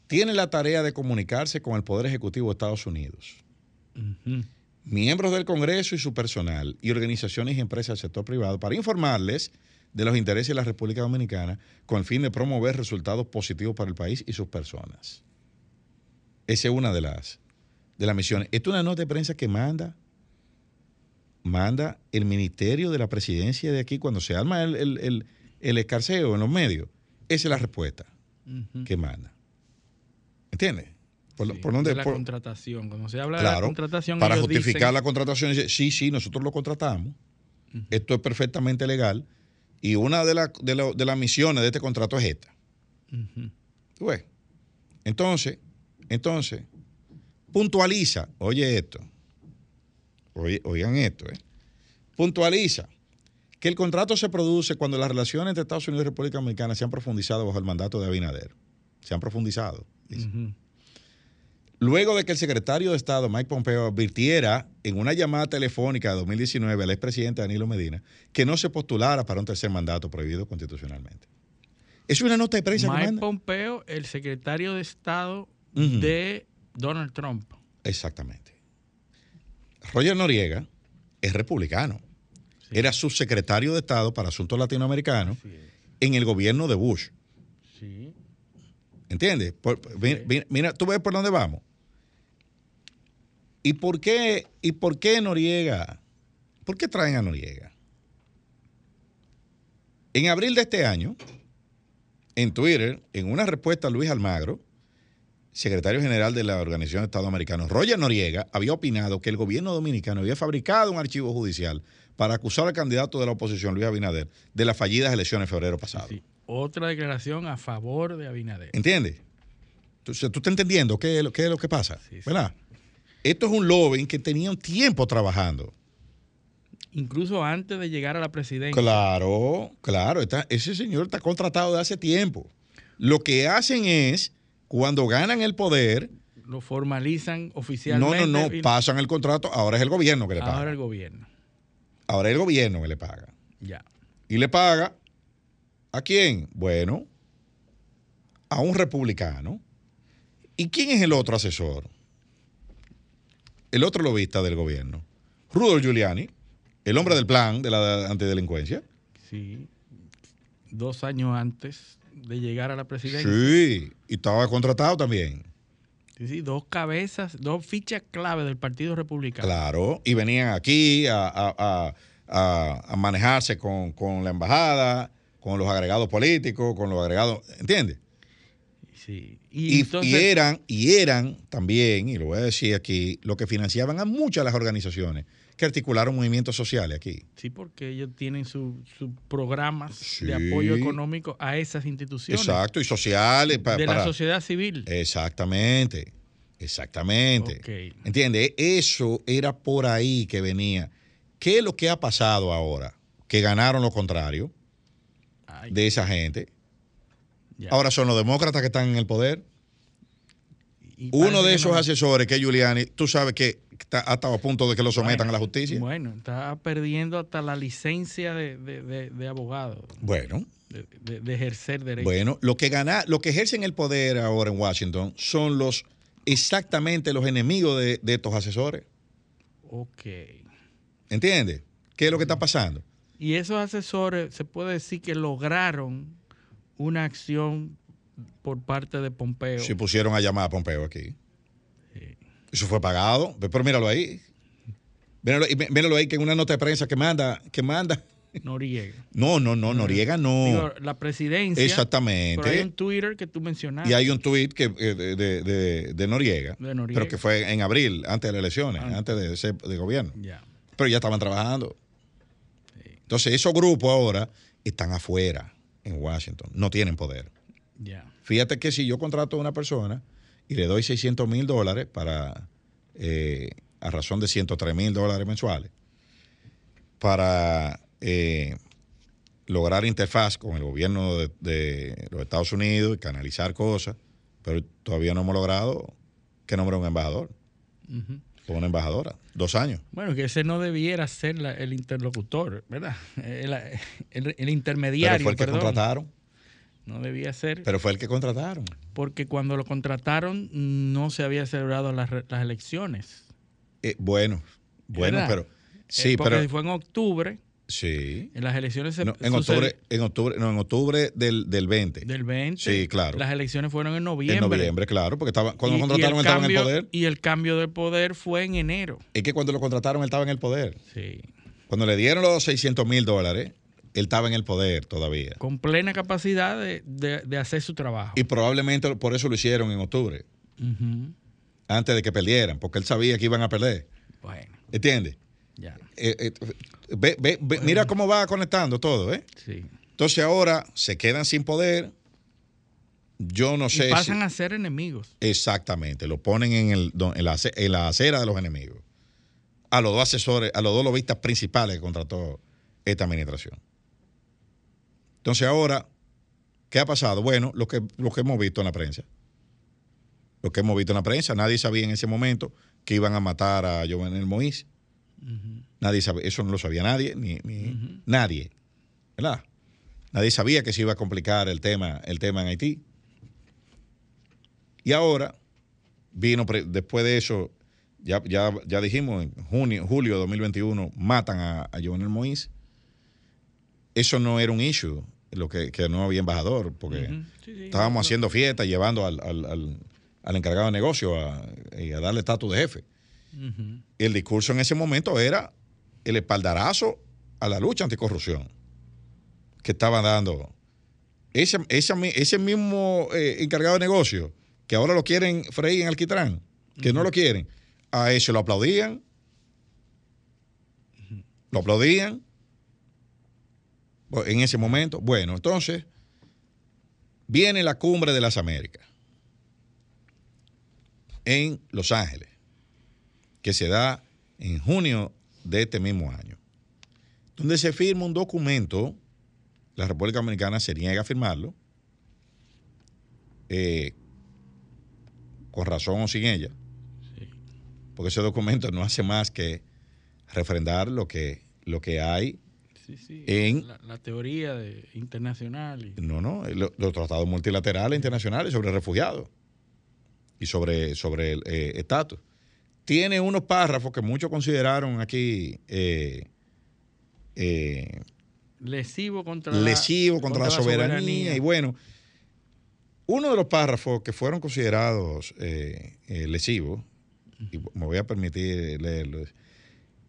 tiene la tarea de comunicarse con el Poder Ejecutivo de Estados Unidos, miembros del Congreso y su personal, y organizaciones y empresas del sector privado, para informarles de los intereses de la República Dominicana con el fin de promover resultados positivos para el país y sus personas. Esa es una de las, de las misiones. Esta es una nota de prensa que manda, manda el Ministerio de la Presidencia de aquí cuando se arma el, el, el- el escarceo en los medios. Esa es la respuesta que manda. ¿Entiendes? Por, Sí, por dónde- de la por- contratación. Cuando se habla de la claro, contratación, para ellos justificar dicen- la contratación, dice, sí, sí, nosotros lo contratamos. Esto es perfectamente legal. Y una de, la- de la- de las misiones de este contrato es esta. Ujú. ¿Tú ves? Entonces, entonces, puntualiza, oye esto, oye, oigan esto, ¿eh? puntualiza que el contrato se produce cuando las relaciones entre Estados Unidos y República Dominicana se han profundizado bajo el mandato de Abinader. Se han profundizado. dice. Luego de que el secretario de Estado, Mike Pompeo, advirtiera en una llamada telefónica de 2019 al expresidente Danilo Medina que no se postulara para un tercer mandato prohibido constitucionalmente. Es una nota de prensa que Mike manda. Pompeo, el secretario de Estado de Donald Trump. Exactamente. Roger Noriega es republicano. Sí. Era subsecretario de Estado para Asuntos Latinoamericanos es. en el gobierno de Bush. Sí. ¿Entiendes? Por- mira- mira, tú ves por dónde vamos. ¿Y por qué, y por qué Noriega? ¿Por qué traen a Noriega? En abril de este año, en Twitter, en una respuesta a Luis Almagro, secretario general de la Organización de Estados Americanos, Roger Noriega había opinado que el gobierno dominicano había fabricado un archivo judicial para acusar al candidato de la oposición, Luis Abinader, de las fallidas elecciones de febrero pasado. Sí. Otra declaración a favor de Abinader. ¿Entiendes? Entonces, tú estás entendiendo qué es lo, qué es lo que pasa, Sí, sí. ¿verdad? Esto es un lobbying que tenía un tiempo trabajando. Incluso antes de llegar a la presidencia. Claro, claro, está- ese señor está contratado de hace tiempo. Lo que hacen es, cuando ganan el poder, Lo formalizan no, oficialmente. no, no, y- pasan el contrato, ahora es el gobierno que le paga. Ahora el gobierno. Ahora es el gobierno que le paga. Ya. ¿Y le paga a quién? Bueno, a un republicano. ¿Y quién es el otro asesor? El otro lobista del gobierno. Rudolf Giuliani, el hombre del plan de la antidelincuencia. Sí. Dos años antes de llegar a la presidencia. Sí, y estaba contratado también. Sí, sí, dos cabezas, dos fichas clave del Partido Republicano. Claro, y venían aquí a, a- a- a- manejarse con, con la embajada, con los agregados políticos, con los agregados, ¿entiendes? Sí. Y, Y, entonces, y eran, y eran también, y lo voy a decir aquí, lo que financiaban a muchas de las organizaciones que articularon movimientos sociales aquí. sí, porque ellos tienen sus programas Sí. de apoyo económico a esas instituciones. Exacto, y sociales. pa- de para, la sociedad civil. Exactamente, exactamente. Ok. ¿Entiendes? Eso era por ahí que venía. ¿Qué es lo que ha pasado ahora? Que ganaron lo contrario Ay, de esa gente. ya. Ahora son los demócratas que están en el poder. Y Uno de esos no- asesores, que es Giuliani, tú sabes que está, ha estado a punto de que lo sometan Bueno, a la justicia. Bueno, está perdiendo hasta la licencia de, de- de- de abogado, Bueno, de, ejercer derecho. bueno, lo que gana, lo que ejercen el poder ahora en Washington son los exactamente los enemigos de, de estos asesores. Ok. ¿Entiendes? ¿Qué es lo que está pasando? Y esos asesores se puede decir que lograron una acción por parte de Pompeo. Si pusieron a llamar a Pompeo aquí. Eso fue pagado. Pero míralo ahí. Míralo, míralo ahí que en una nota de prensa que manda, que manda. Noriega. No, no, no, Noriega no. Digo, la presidencia. Exactamente. Pero hay un Twitter que tú mencionaste. Y hay un tuit que, eh, de, de- de- de Noriega, De Noriega. pero que fue en abril, antes de las elecciones, Ah. antes de ser de gobierno. Ya. Pero ya estaban trabajando. Entonces, esos grupos ahora están afuera, en Washington, no tienen poder. Ya. Fíjate que si yo contrato a una persona y le doy 600 mil dólares para, eh, a razón de 103 mil dólares mensuales, para, eh, lograr interfaz con el gobierno de, de los Estados Unidos y canalizar cosas, pero todavía no hemos logrado que nombre un embajador o una embajadora. Dos años. Bueno, que ese no debiera ser la- el interlocutor, ¿verdad? El, el- el intermediario. Pero fue el que perdón. contrataron. No debía ser. Pero fue el que contrataron. porque cuando lo contrataron no se había celebrado las, las elecciones. Eh, bueno, bueno, ¿Verdad? pero Eh, sí, porque pero fue en octubre. sí. En las elecciones se No, en octubre, en octubre, no, en octubre del, del 20. del 20. Sí, claro. Las elecciones fueron en noviembre. En noviembre, claro, porque estaba, cuando Y- lo contrataron él estaba en el poder. Y el cambio de poder fue en enero. Es que cuando lo contrataron él estaba en el poder. Sí. Cuando le dieron los 600 mil dólares, él estaba en el poder todavía. Con plena capacidad de, de- de hacer su trabajo. Y probablemente por eso lo hicieron en octubre, antes de que perdieran, porque él sabía que iban a perder. Bueno, ¿Entiendes? ya. Eh, eh, ve- ve- ve- mira cómo va conectando todo, ¿eh? Sí. Entonces ahora se quedan sin poder. Yo no sé pasan si- a ser enemigos. Exactamente, lo ponen en, el, en, la, en la acera de los enemigos. A los dos asesores, a los dos lobistas principales que contrató esta administración. Entonces ahora, ¿qué ha pasado? Bueno, lo que, lo que hemos visto en la prensa. Lo que hemos visto en la prensa, nadie sabía en ese momento que iban a matar a Jovenel Moïse. Nadie sabía, eso no lo sabía nadie, ni, ni- nadie. ¿Verdad? Nadie sabía que se iba a complicar el tema, el tema en Haití. Y ahora vino pre- después de eso, ya, ya, ya dijimos, en junio, julio de 2021 matan a, a Jovenel Moïse. Eso no era un issue, lo que, que no había embajador, porque Ujú. Sí, sí, estábamos no, haciendo fiesta, llevando al, al- al- al encargado de negocio a, darle estatus de jefe. El discurso en ese momento era el espaldarazo a la lucha anticorrupción que estaba dando ese, ese, ese mismo eh, encargado de negocio que ahora lo quieren freír en alquitrán, que no lo quieren, a ese lo aplaudían, lo aplaudían en ese momento. Bueno, entonces viene la cumbre de las Américas en Los Ángeles que se da en junio de este mismo año, donde se firma un documento, la República Dominicana se niega a firmarlo, eh, con razón o sin ella, porque ese documento no hace más que refrendar lo que, lo que hay, Sí, sí. En- la, la teoría de, internacional. y- no, no, lo- los tratados multilaterales internacionales sobre refugiados y sobre, sobre el eh, estatus. Tiene unos párrafos que muchos consideraron aquí eh, eh, lesivo contra la, lesivo contra, la, soberanía. Y bueno, uno de los párrafos que fueron considerados eh, eh, lesivos, y me voy a permitir leerlo, es,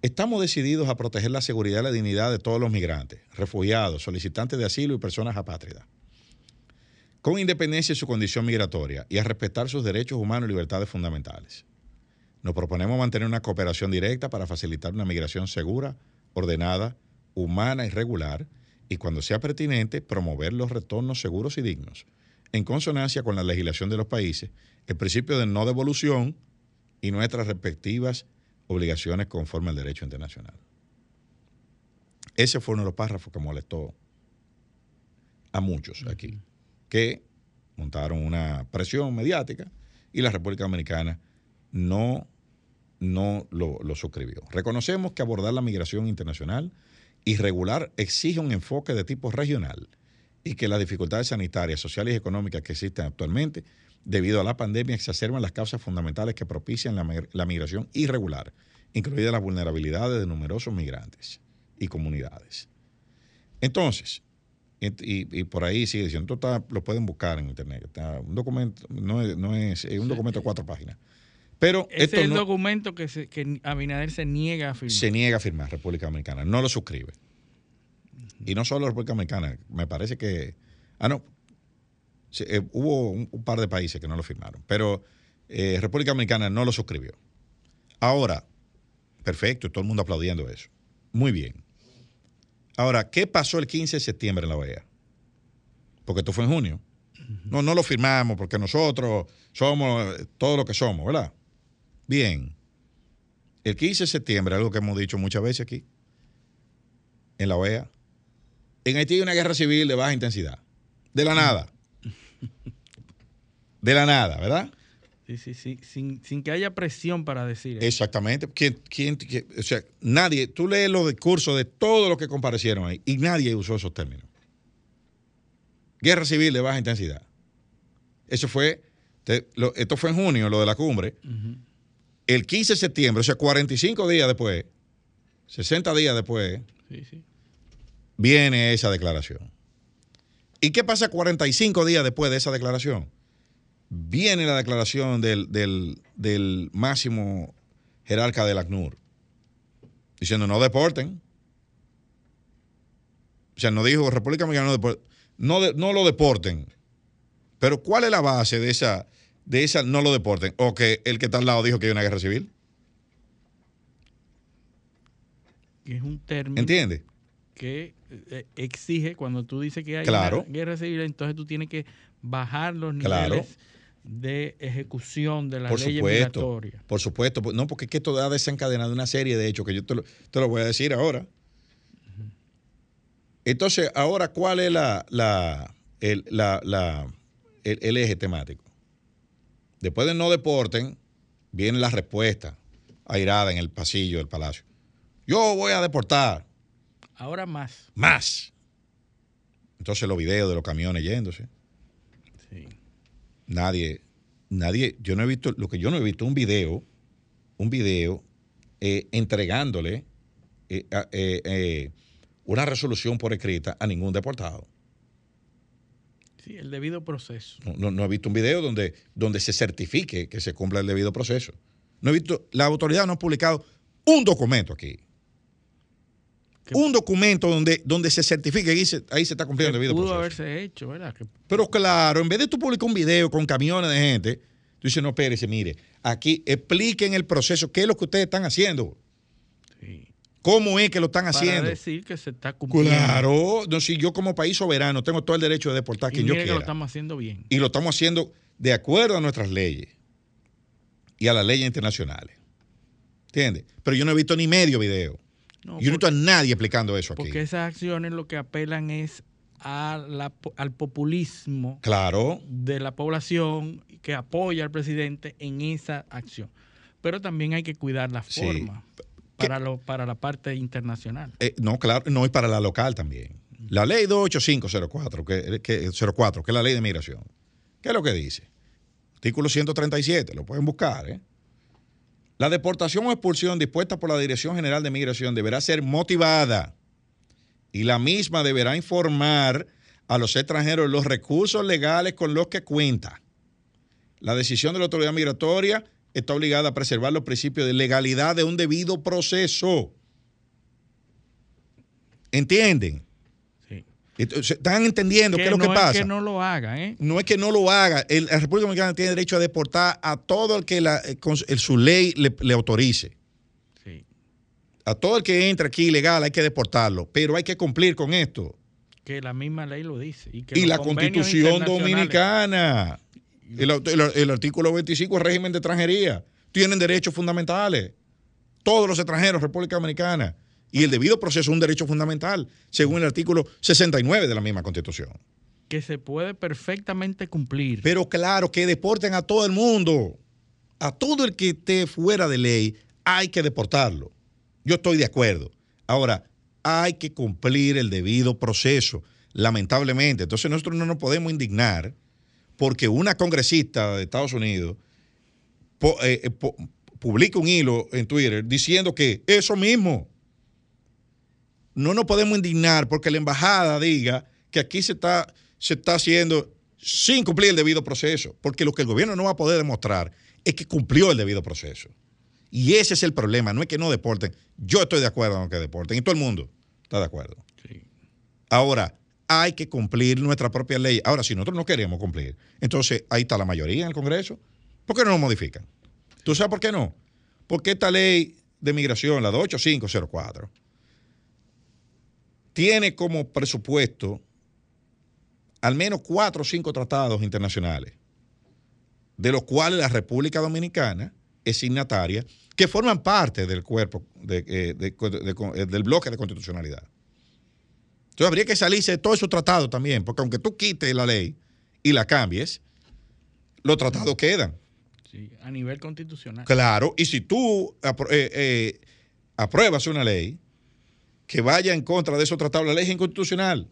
estamos decididos a proteger la seguridad y la dignidad de todos los migrantes, refugiados, solicitantes de asilo y personas apátridas, con independencia de su condición migratoria y a respetar sus derechos humanos y libertades fundamentales. Nos proponemos mantener una cooperación directa para facilitar una migración segura, ordenada, humana y regular, y cuando sea pertinente, promover los retornos seguros y dignos, en consonancia con la legislación de los países, el principio de no devolución y nuestras respectivas obligaciones conforme al derecho internacional. Ese fue uno de los párrafos que molestó a muchos aquí, que montaron una presión mediática y la República Dominicana no, no lo, lo suscribió. Reconocemos que abordar la migración internacional irregular exige un enfoque de tipo regional y que las dificultades sanitarias, sociales y económicas que existen actualmente debido a la pandemia exacerban las causas fundamentales que propician la, la migración irregular, incluidas las vulnerabilidades de numerosos migrantes y comunidades. Entonces, y, y por ahí sigue diciendo, esto está- lo pueden buscar en internet, está un documento, no es, no es, es un documento de cuatro páginas. Pero esto es el no, documento que, se, que Abinader se niega a firmar. se niega a firmar República Dominicana, no lo suscribe. Y no solo República Dominicana, me parece que. Ah, no. Sí, eh, hubo un, un par de países que no lo firmaron, pero eh, República Dominicana no lo suscribió. Ahora, perfecto, todo el mundo aplaudiendo eso. Muy bien. Ahora, ¿qué pasó el 15 de septiembre en la OEA? Porque esto fue en junio. No, no lo firmamos porque nosotros somos eh, todo lo que somos, ¿verdad? Bien. El 15 de septiembre, algo que hemos dicho muchas veces aquí, en la OEA, en Haití hay una guerra civil de baja intensidad. De la nada. De la nada, ¿verdad? Sí, sí, sí. Sin, sin que haya presión para decir eso. Exactamente. ¿Quién, quién, quién- o sea, nadie, tú lees los discursos de todos los que comparecieron ahí y nadie usó esos términos. Guerra civil de baja intensidad. Eso fue, te- lo- esto fue en junio, lo de la cumbre. El 15 de septiembre, o sea, 45 días después, 60 días después, Sí, sí. viene esa declaración. ¿Y qué pasa 45 días después de esa declaración? Viene la declaración del, del- del máximo jerarca del ACNUR, diciendo no deporten. O sea, no dijo República Dominicana no deporten. No, de- no lo deporten. Pero ¿cuál es la base de esa, de esa no lo deporten? O que el que está al lado dijo que hay una guerra civil. Es un término ¿Entiendes? Que eh, exige, cuando tú dices que hay Claro. una guerra civil, entonces tú tienes que bajar los niveles Claro. de ejecución de las Por leyes supuesto, migratorias. por supuesto. No, porque es que esto ha desencadenado una serie de hechos que yo te lo, te lo voy a decir ahora. Entonces, ahora, ¿cuál es la, la, el, la- la- el- el eje temático? Después de no deporten, viene la respuesta airada en el pasillo del palacio. Yo voy a deportar Ahora más. más. Entonces, los videos de los camiones yéndose. Sí. Nadie, nadie, yo no he visto, lo que yo no he visto, un video, un video eh, entregándole eh, eh, una resolución por escrita a ningún deportado. Sí, el debido proceso. No, no- no he visto un video donde, donde se certifique que se cumpla el debido proceso. No he visto, la autoridad no ha publicado un documento aquí. Que- Un documento donde, donde se certifique que ahí se, ahí se está cumpliendo el debido pudo proceso. haberse hecho, ¿verdad? Que- Pero claro, en vez de tú publicar un video con camiones de gente, tú dices, no, espérese, mire, aquí expliquen el proceso, qué es lo que ustedes están haciendo, sí. cómo es que lo están Para haciendo. decir que se está cumpliendo. Claro, no, si yo como país soberano tengo todo el derecho de deportar a Y quien yo mire que lo quiera. estamos haciendo bien. Y lo estamos haciendo de acuerdo a nuestras leyes y a las leyes internacionales. ¿Entiendes? Pero yo no he visto ni medio video. No, yo no visto a nadie explicando eso aquí. Porque esas acciones lo que apelan es a la al populismo Claro, de la población que apoya al presidente en esa acción. Pero también hay que cuidar la Sí. forma para, lo, para la parte internacional. Eh, no, claro, no, y para la local también. La ley 28504, que, que, 04, que es la ley de migración. ¿Qué es lo que dice? Artículo 137, lo pueden buscar. ¿eh? La deportación o expulsión dispuesta por la Dirección General de Migración deberá ser motivada y la misma deberá informar a los extranjeros los recursos legales con los que cuenta. La decisión de la autoridad migratoria está obligada a preservar los principios de legalidad de un debido proceso. ¿Entienden? ¿Están entendiendo qué es lo no que pasa? que no lo haga, ¿eh? no es que no lo haga. El- la República Dominicana tiene derecho a deportar a todo el que la- eh, con el- su ley le, le autorice. Sí. A todo el que entre aquí ilegal hay que deportarlo, pero hay que cumplir con esto. Que la misma ley lo dice. Y, que Y la constitución dominicana, el- el artículo 25 el régimen de extranjería, tienen derechos fundamentales. Todos los extranjeros, República Dominicana. Y el debido proceso es un derecho fundamental, según el artículo 69 de la misma constitución. Que se puede perfectamente cumplir. Pero claro, que deporten a todo el mundo. A todo el que esté fuera de ley hay que deportarlo. Yo estoy de acuerdo. Ahora, hay que cumplir el debido proceso, lamentablemente. Entonces nosotros no nos podemos indignar porque una congresista de Estados Unidos po- eh, eh, po- publica un hilo en Twitter diciendo que eso mismo. No nos podemos indignar porque la embajada diga que aquí se está, se está haciendo sin cumplir el debido proceso, porque lo que el gobierno no va a poder demostrar es que cumplió el debido proceso. Y ese es el problema, no es que no deporten. Yo estoy de acuerdo en que deporten y todo el mundo está de acuerdo. Sí. Ahora, hay que cumplir nuestra propia ley. Ahora, si nosotros no queremos cumplir, entonces ahí está la mayoría en el Congreso. ¿Por qué no lo modifican? ¿Tú sabes por qué no? Porque esta ley de migración, la 28504, tiene como presupuesto al menos cuatro o cinco tratados internacionales, de los cuales la República Dominicana es signataria, que forman parte del cuerpo de- eh, de- de- de- del bloque de constitucionalidad. Entonces habría que salirse de todos esos tratados también, porque aunque tú quites la ley y la cambies, los tratados quedan. Sí, a nivel constitucional. Claro, y si tú eh, eh, apruebas una ley que vaya en contra de esos tratados, la ley es inconstitucional.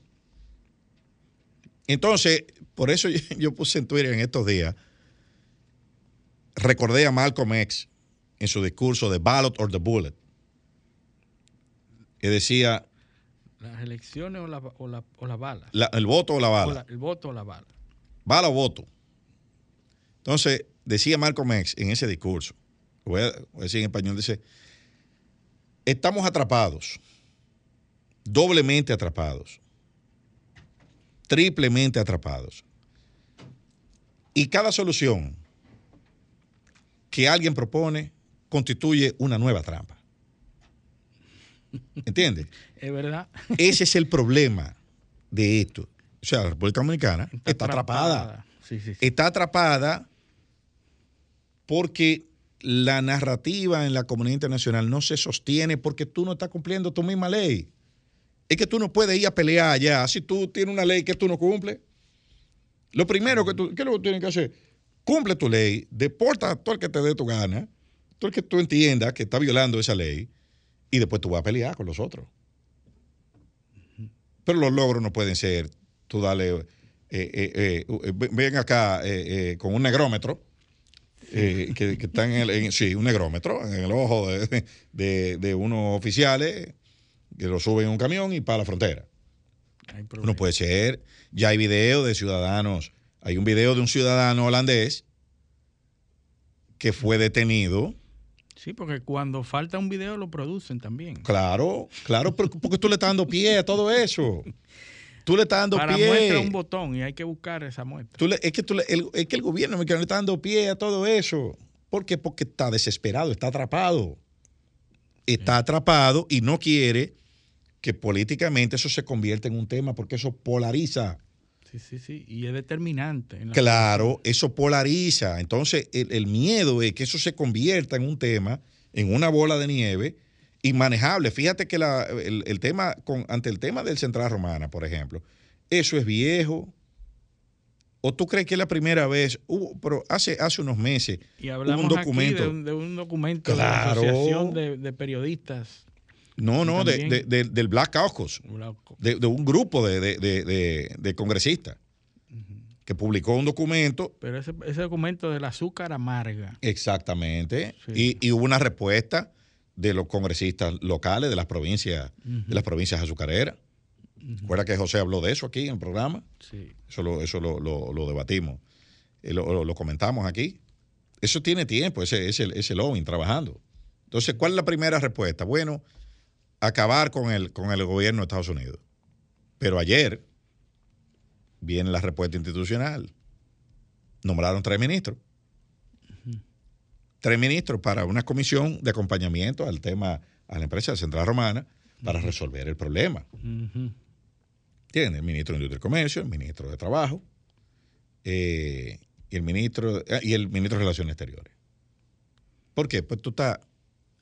Entonces, por eso yo, yo puse en Twitter en estos días, recordé a Malcolm X en su discurso de Ballot or the Bullet, que decía Las elecciones o la, o la, o la bala. la- el voto o la O bala. la- el voto o la bala. bala o voto. Entonces, decía Malcolm X en ese discurso, voy a, voy a decir en español, dice, estamos atrapados, doblemente atrapados, triplemente atrapados. Y cada solución que alguien propone constituye una nueva trampa. ¿Entiendes? Es verdad. Ese es el problema de esto. O sea, la República Dominicana está, atrapada. Sí, sí, sí. Está atrapada porque la narrativa en la comunidad internacional no se sostiene porque tú no estás cumpliendo tu misma ley. Es que tú no puedes ir a pelear allá si tú tienes una ley que tú no cumples. Lo primero que tú, ¿qué es lo que tienes que hacer? Cumple tu ley, deporta a todo el que te dé tu gana, todo el que tú entiendas que está violando esa ley, y después tú vas a pelear con los otros. Pero los logros no pueden ser, tú dale, eh, eh, eh, ven- ven acá eh, eh, con un negrómetro, eh, que, que está en el, en- sí, un negrómetro en el ojo de, de, de unos oficiales que lo suben en un camión y para la frontera. No puede ser. Ya hay videos de ciudadanos. Hay un video de un ciudadano holandés que fue detenido. Sí, porque cuando falta un video lo producen también. Claro, claro, porque tú le estás dando pie a todo eso. Tú le estás dando Para pie. muestra un botón y hay que buscar esa muestra. Tú le- es, que tú le- el, es que el gobierno mexicano le está dando pie a todo eso. ¿Por qué? Porque está desesperado, está atrapado. Está atrapado y no quiere que políticamente eso se convierta en un tema porque eso polariza. Sí, sí, sí. Y es determinante. Claro, eso polariza. Entonces, el, el miedo es que eso se convierta en un tema, en una bola de nieve inmanejable. Fíjate que la- el, el tema, con, ante el tema del Central Romana, por ejemplo, eso es viejo. ¿O tú crees que es la primera vez? Hubo, pero hace, hace unos meses Y hubo hablamos un documento. aquí de un, de un documento Claro. de la Asociación de, de Periodistas. No, no, de- de- de- del Black Caucus. de, un grupo de, de- de- de- de congresistas que publicó un documento Pero ese, ese documento del azúcar amarga. Exactamente. Sí. Y, y hubo una respuesta de los congresistas locales de las provincias, de las provincias azucareras. ¿Recuerda que José habló de eso aquí en el programa? Sí. Eso lo, eso lo, lo- lo debatimos, eh, lo, lo- lo comentamos aquí. Eso tiene tiempo, ese, ese, ese lobbying trabajando. Entonces, ¿cuál es la primera respuesta? Bueno, acabar con el, con el gobierno de Estados Unidos. Pero ayer viene la respuesta institucional. Nombraron tres ministros. Tres ministros para una comisión de acompañamiento al tema, a la empresa Central Romana, para resolver el problema. Ujú. Tiene el ministro de Industria y Comercio, el ministro de Trabajo eh, y, el ministro, ah, y el ministro de Relaciones Exteriores. ¿Por qué? Pues tú estás.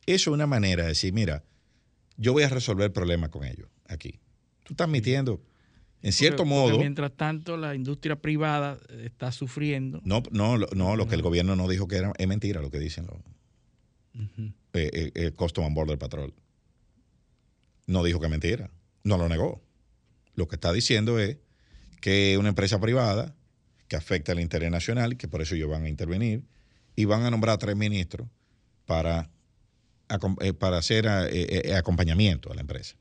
Eso es una manera de decir, mira, yo voy a resolver el problema con ellos aquí. Tú estás admitiendo, en cierto Porque- porque modo. mientras tanto, la industria privada está sufriendo. No, no, no, lo que el gobierno no dijo que era, es mentira lo que dicen los, eh, eh, Custom and Border Patrol. No dijo que es mentira, no lo negó. Lo que está diciendo es que una empresa privada que afecta al interés nacional, que por eso ellos van a intervenir, y van a nombrar tres ministros para, eh, para hacer eh, eh, acompañamiento a la empresa.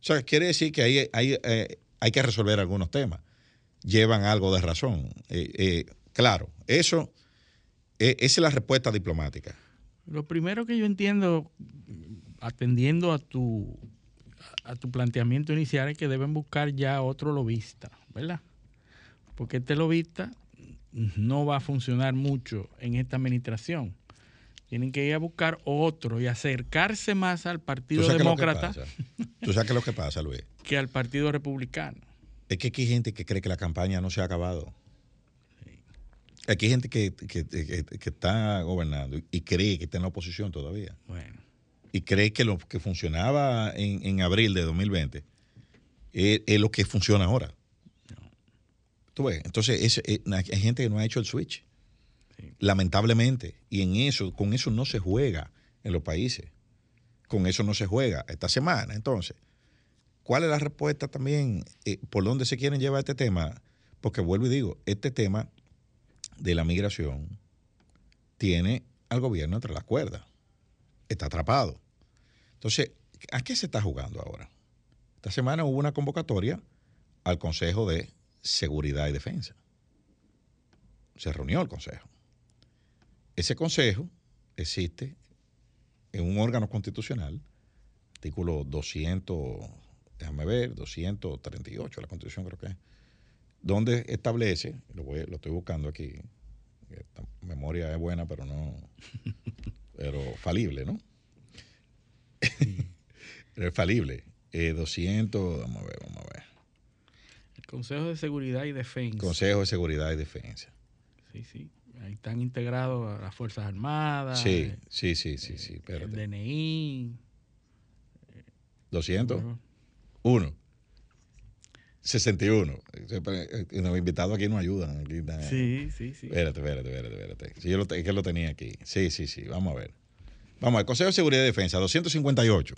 O sea, quiere decir que ahí hay, eh, hay que resolver algunos temas. Llevan algo de razón. Eh, eh, claro, eso, eh, esa es la respuesta diplomática. Lo primero que yo entiendo, atendiendo a tu, a tu planteamiento inicial, es que deben buscar ya otro lobista, ¿verdad? Porque este lobista no va a funcionar mucho en esta administración. Tienen que ir a buscar otro y acercarse más al ¿Tú Partido sabes que Demócrata? ¿Tú sabes qué es lo que pasa, Luis? que al Partido Republicano. Es que aquí hay gente que cree que la campaña no se ha acabado. Aquí hay gente que, que- que- que está gobernando y cree que está en la oposición todavía. Bueno, Y cree que lo que funcionaba en, en abril de 2020 es, es lo que funciona ahora. ¿Tú ves? Entonces, es- es- hay gente que no ha hecho el switch. Lamentablemente. Y en eso, con eso no se juega en los países. Con eso no se juega esta semana. Entonces, ¿cuál es la respuesta también? eh, ¿Por dónde se quieren llevar este tema? Porque vuelvo y digo, este tema de la migración tiene al gobierno entre las cuerdas. Está atrapado. Entonces, ¿a qué se está jugando ahora? Esta semana hubo una convocatoria al Consejo de Seguridad y Defensa. Se reunió el Consejo. Ese Consejo existe en un órgano constitucional, artículo 200, déjame ver, 238 de la Constitución creo que es, donde establece, lo, voy- lo estoy buscando aquí, esta memoria es buena, pero no, pero falible, ¿no? es falible. Eh, 200, vamos a ver, vamos a ver. El Consejo de Seguridad y Defensa. Consejo de Seguridad y Defensa. Sí, sí. Ahí están integrados a las Fuerzas Armadas. Sí, eh, sí, sí, sí, sí, el espérate. DNI. 200, bueno, 1, 61. Siempre, eh, Los invitados aquí no ayudan. aquí está- Sí, sí, sí. Espérate, espérate, espérate, espérate. Sí, yo lo, es que lo tenía aquí. Sí, sí, sí. Vamos a ver. Vamos al Consejo de Seguridad y Defensa, 258.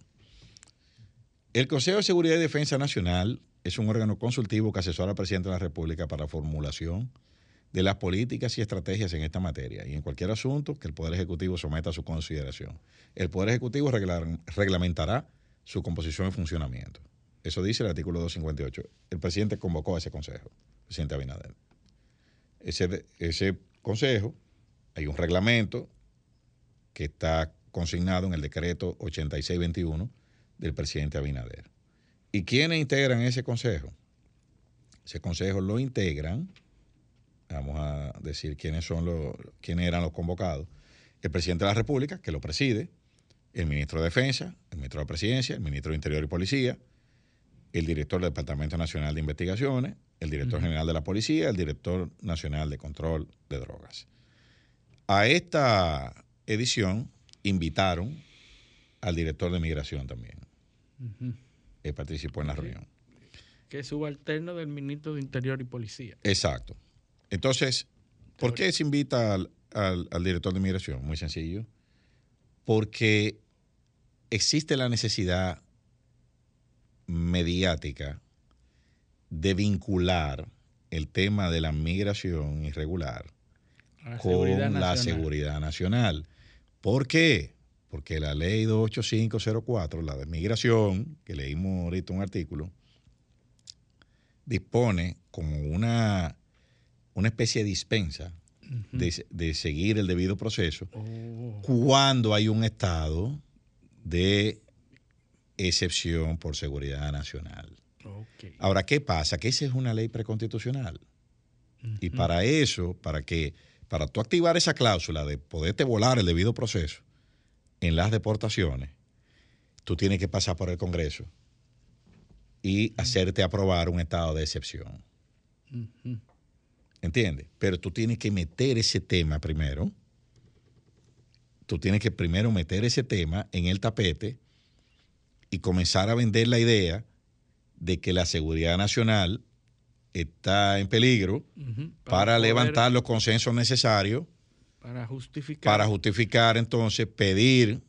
El Consejo de Seguridad y Defensa Nacional es un órgano consultivo que asesora al presidente de la República para la formulación de las políticas y estrategias en esta materia y en cualquier asunto que el Poder Ejecutivo someta a su consideración. El Poder Ejecutivo reglamentará su composición y funcionamiento. Eso dice el artículo 258. El presidente convocó a ese consejo, el presidente Abinader. Ese, ese consejo, hay un reglamento que está consignado en el decreto 8621 del presidente Abinader. ¿Y quiénes integran ese consejo? Ese consejo lo integran, vamos a decir quiénes son los, quiénes eran los convocados. El presidente de la República, que lo preside, el ministro de Defensa, el ministro de la Presidencia, el ministro de Interior y Policía, el director del Departamento Nacional de Investigaciones, el director general de la Policía, el director nacional de control de drogas. A esta edición invitaron al director de migración también. Él participó en la reunión. Que es subalterno del ministro de Interior y Policía. Exacto. Entonces, ¿por qué se invita al, al- al director de migración? Muy sencillo. Porque existe la necesidad mediática de vincular el tema de la migración irregular la con seguridad la seguridad nacional. ¿Por qué? Porque la ley 28504, la de migración, que leímos ahorita un artículo, dispone como una, una especie de dispensa de, de seguir el debido proceso Oh, cuando hay un estado de excepción por seguridad nacional. Ahora, ¿qué pasa? Que esa es una ley preconstitucional. Y para eso, para que, para tú activar esa cláusula de poderte volar el debido proceso en las deportaciones, tú tienes que pasar por el Congreso y hacerte aprobar un estado de excepción. Ujú. ¿Entiendes? Pero tú tienes que meter ese tema primero. Tú tienes que primero meter ese tema en el tapete y comenzar a vender la idea de que la seguridad nacional está en peligro para, poder- levantar los consensos necesarios Para justificar. para justificar entonces pedir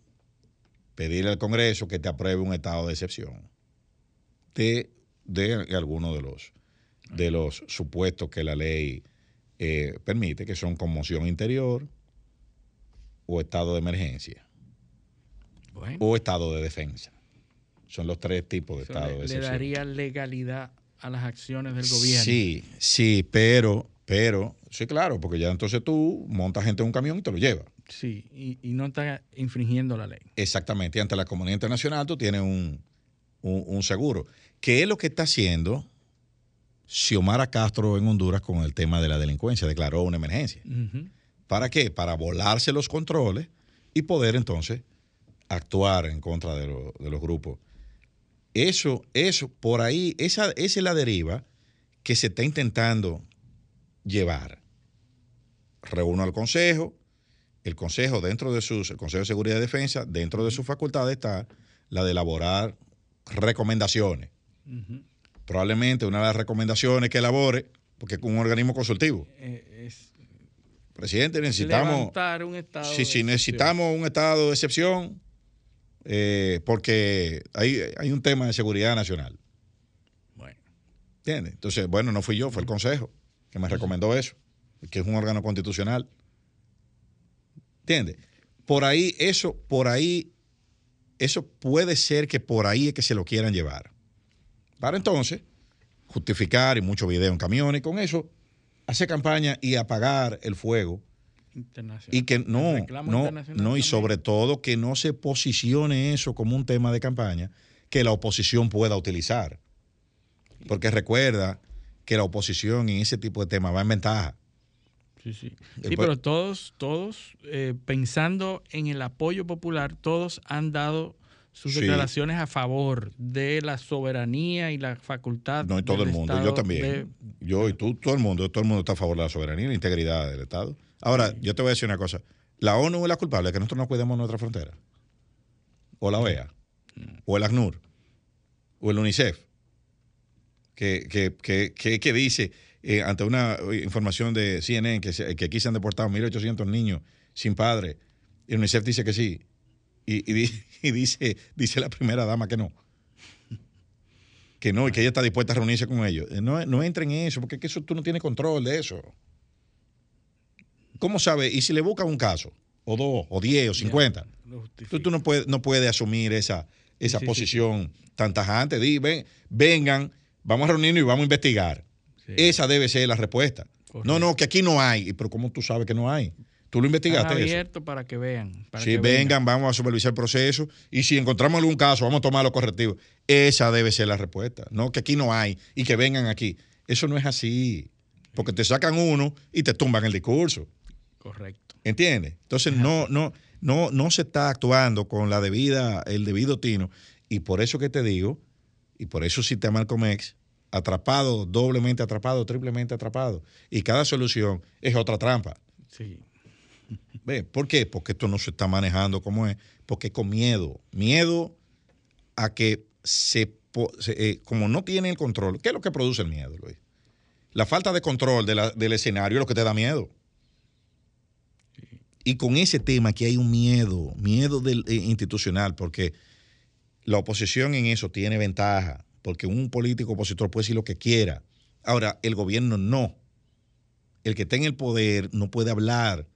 pedir al Congreso que te apruebe un estado de excepción de, de alguno de los de los supuestos que la ley eh, permite, que son conmoción interior o estado de emergencia Bueno, o estado de defensa. Son los tres tipos de eso estado le, de le excepción. daría legalidad a las acciones del gobierno. Sí, sí, pero, pero, sí, claro, porque ya entonces tú montas gente en un camión y te lo llevas. Sí, y, y no está infringiendo la ley. Exactamente, y ante la comunidad internacional tú tienes un, un- un seguro. ¿Qué es lo que está haciendo Xiomara Castro en Honduras con el tema de la delincuencia? Declaró una emergencia. ¿Para qué? Para volarse los controles y poder entonces actuar en contra de, lo- de los grupos. Eso, eso, por ahí, esa, esa es la deriva que se está intentando llevar. Reúno al Consejo, el Consejo dentro de sus, el Consejo de Seguridad y Defensa, dentro de sus facultades está la de elaborar recomendaciones. Probablemente una de las recomendaciones que elabore, porque es un organismo consultivo. Eh, es Presidente, necesitamos. un estado excepción. necesitamos un estado de excepción eh, porque hay, hay un tema de seguridad nacional. Bueno, ¿Entiendes? Entonces, bueno, no fui yo, fue el Consejo que me recomendó eso, que es un órgano constitucional. ¿Entiendes? Por ahí, eso, por ahí, eso puede ser que por ahí es que se lo quieran llevar. Para entonces, justificar y mucho video en camiones, y con eso, hacer campaña y apagar el fuego. internacional. Y que no, no, no, y sobre todo que no se posicione eso como un tema de campaña que la oposición pueda utilizar. Porque recuerda que la oposición en ese tipo de temas va en ventaja. Sí, sí. El Sí, pero todos, todos, eh, pensando en el apoyo popular, todos han dado sus Sí. declaraciones a favor de la soberanía y la facultad. No, y todo del el mundo, Estado yo también. de- Yo y tú, todo el mundo, todo el mundo está a favor de la soberanía y la integridad del Estado. Ahora, yo te voy a decir una cosa. La ONU es la culpable de que nosotros no cuidemos nuestra frontera. O la OEA. O el ACNUR. O el UNICEF. Que, que, que, que, que dice, eh, ante una información de CNN, que, que aquí se han deportado 1.800 niños sin padre. Y el UNICEF dice que sí. Y, y di- y dice, dice la primera dama que no que no, y que ella está dispuesta a reunirse con ellos. Eh, No, no entren en eso, porque es que eso tú no tienes control de eso. ¿Cómo sabes? Y si le buscan un caso, o dos, o diez, o cincuenta, tú, tú no, puedes, no puedes asumir esa, esa Sí, sí, posición tan tajante. Di, ven, vengan, vamos a reunirnos y vamos a investigar. Esa debe ser la respuesta. Correcto. No, no, que aquí no hay. Pero ¿cómo tú sabes que no hay? Tú lo Están investigaste eso. abiertos para que vean. para Si que vengan, vamos a supervisar el proceso y si encontramos algún caso, vamos a tomar los correctivos. Esa debe ser la respuesta. No que aquí no hay y que vengan aquí. Eso no es así. Porque te sacan uno y te tumban el discurso. Correcto. ¿Entiendes? Entonces no, no, no, no se está actuando con la debida, el debido tino. Y por eso que te digo, y por eso cité a Malcolm X, atrapado, doblemente atrapado, triplemente atrapado. Y cada solución es otra trampa. Sí. ¿Ve? ¿Por qué? Porque esto no se está manejando como es. Porque con miedo. Miedo a que se, eh, como no tiene el control. ¿Qué es lo que produce el miedo, Luis? La falta de control del escenario es lo que te da miedo. Y con ese tema que hay un miedo, miedo eh, institucional, porque la oposición en eso tiene ventaja, porque un político opositor puede decir lo que quiera. Ahora, el gobierno no. El que está en el poder no puede hablar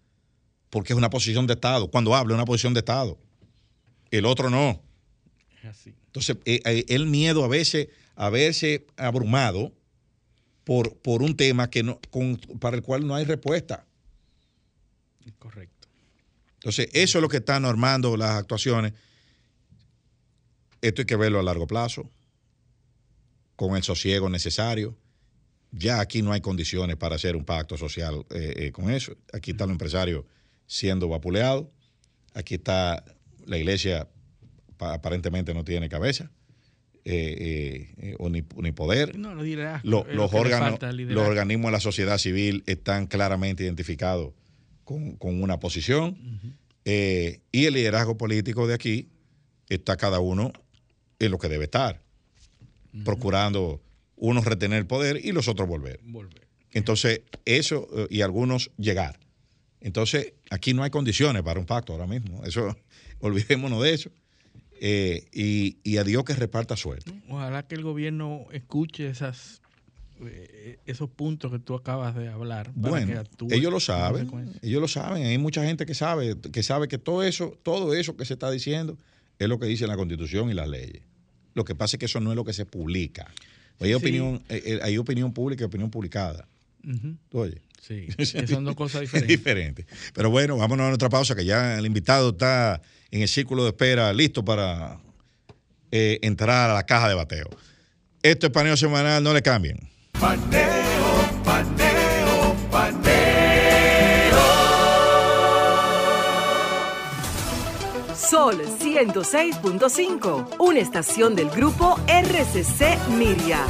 porque es una posición de Estado. Cuando habla, es una posición de Estado. El otro no. Es así. Entonces, eh, eh, el miedo a veces a verse abrumado por, por un tema que no, con- para el cual no hay respuesta. Correcto. Entonces, eso es lo que está normando las actuaciones. Esto hay que verlo a largo plazo, con el sosiego necesario. Ya aquí no hay condiciones para hacer un pacto social eh, eh, con eso. Aquí están los empresarios siendo vapuleados. Aquí está la iglesia, pa- aparentemente no tiene cabeza, eh, eh, o ni, ni poder. No, lo los, órganos, los organismos de la sociedad civil están claramente identificados con, con una posición eh, y el liderazgo político de aquí está cada uno en lo que debe estar, procurando unos retener el poder y los otros volver. Volver. Entonces, eso y algunos llegar. Entonces, aquí no hay condiciones para un pacto ahora mismo. Eso, olvidémonos de eso. Eh, y, y a Dios que reparta suerte. Ojalá que el gobierno escuche esas eh, esos puntos que tú acabas de hablar. Bueno, ellos lo en saben, ellos lo saben. Hay mucha gente que sabe, que sabe que todo eso, todo eso que se está diciendo es lo que dice la Constitución y las leyes. Lo que pasa es que eso no es lo que se publica. Hay Sí. opinión, eh, hay opinión pública y opinión publicada. Ujú. ¿Tú oyes? Sí, que son dos cosas Es diferentes. diferente. Pero bueno, vámonos a nuestra pausa, que ya el invitado está en el círculo de espera, listo para eh, entrar a la caja de bateo. Esto es paneo semanal, no le cambien. Paneo, paneo, paneo. Sol 106.5, una estación del grupo RCC Miria.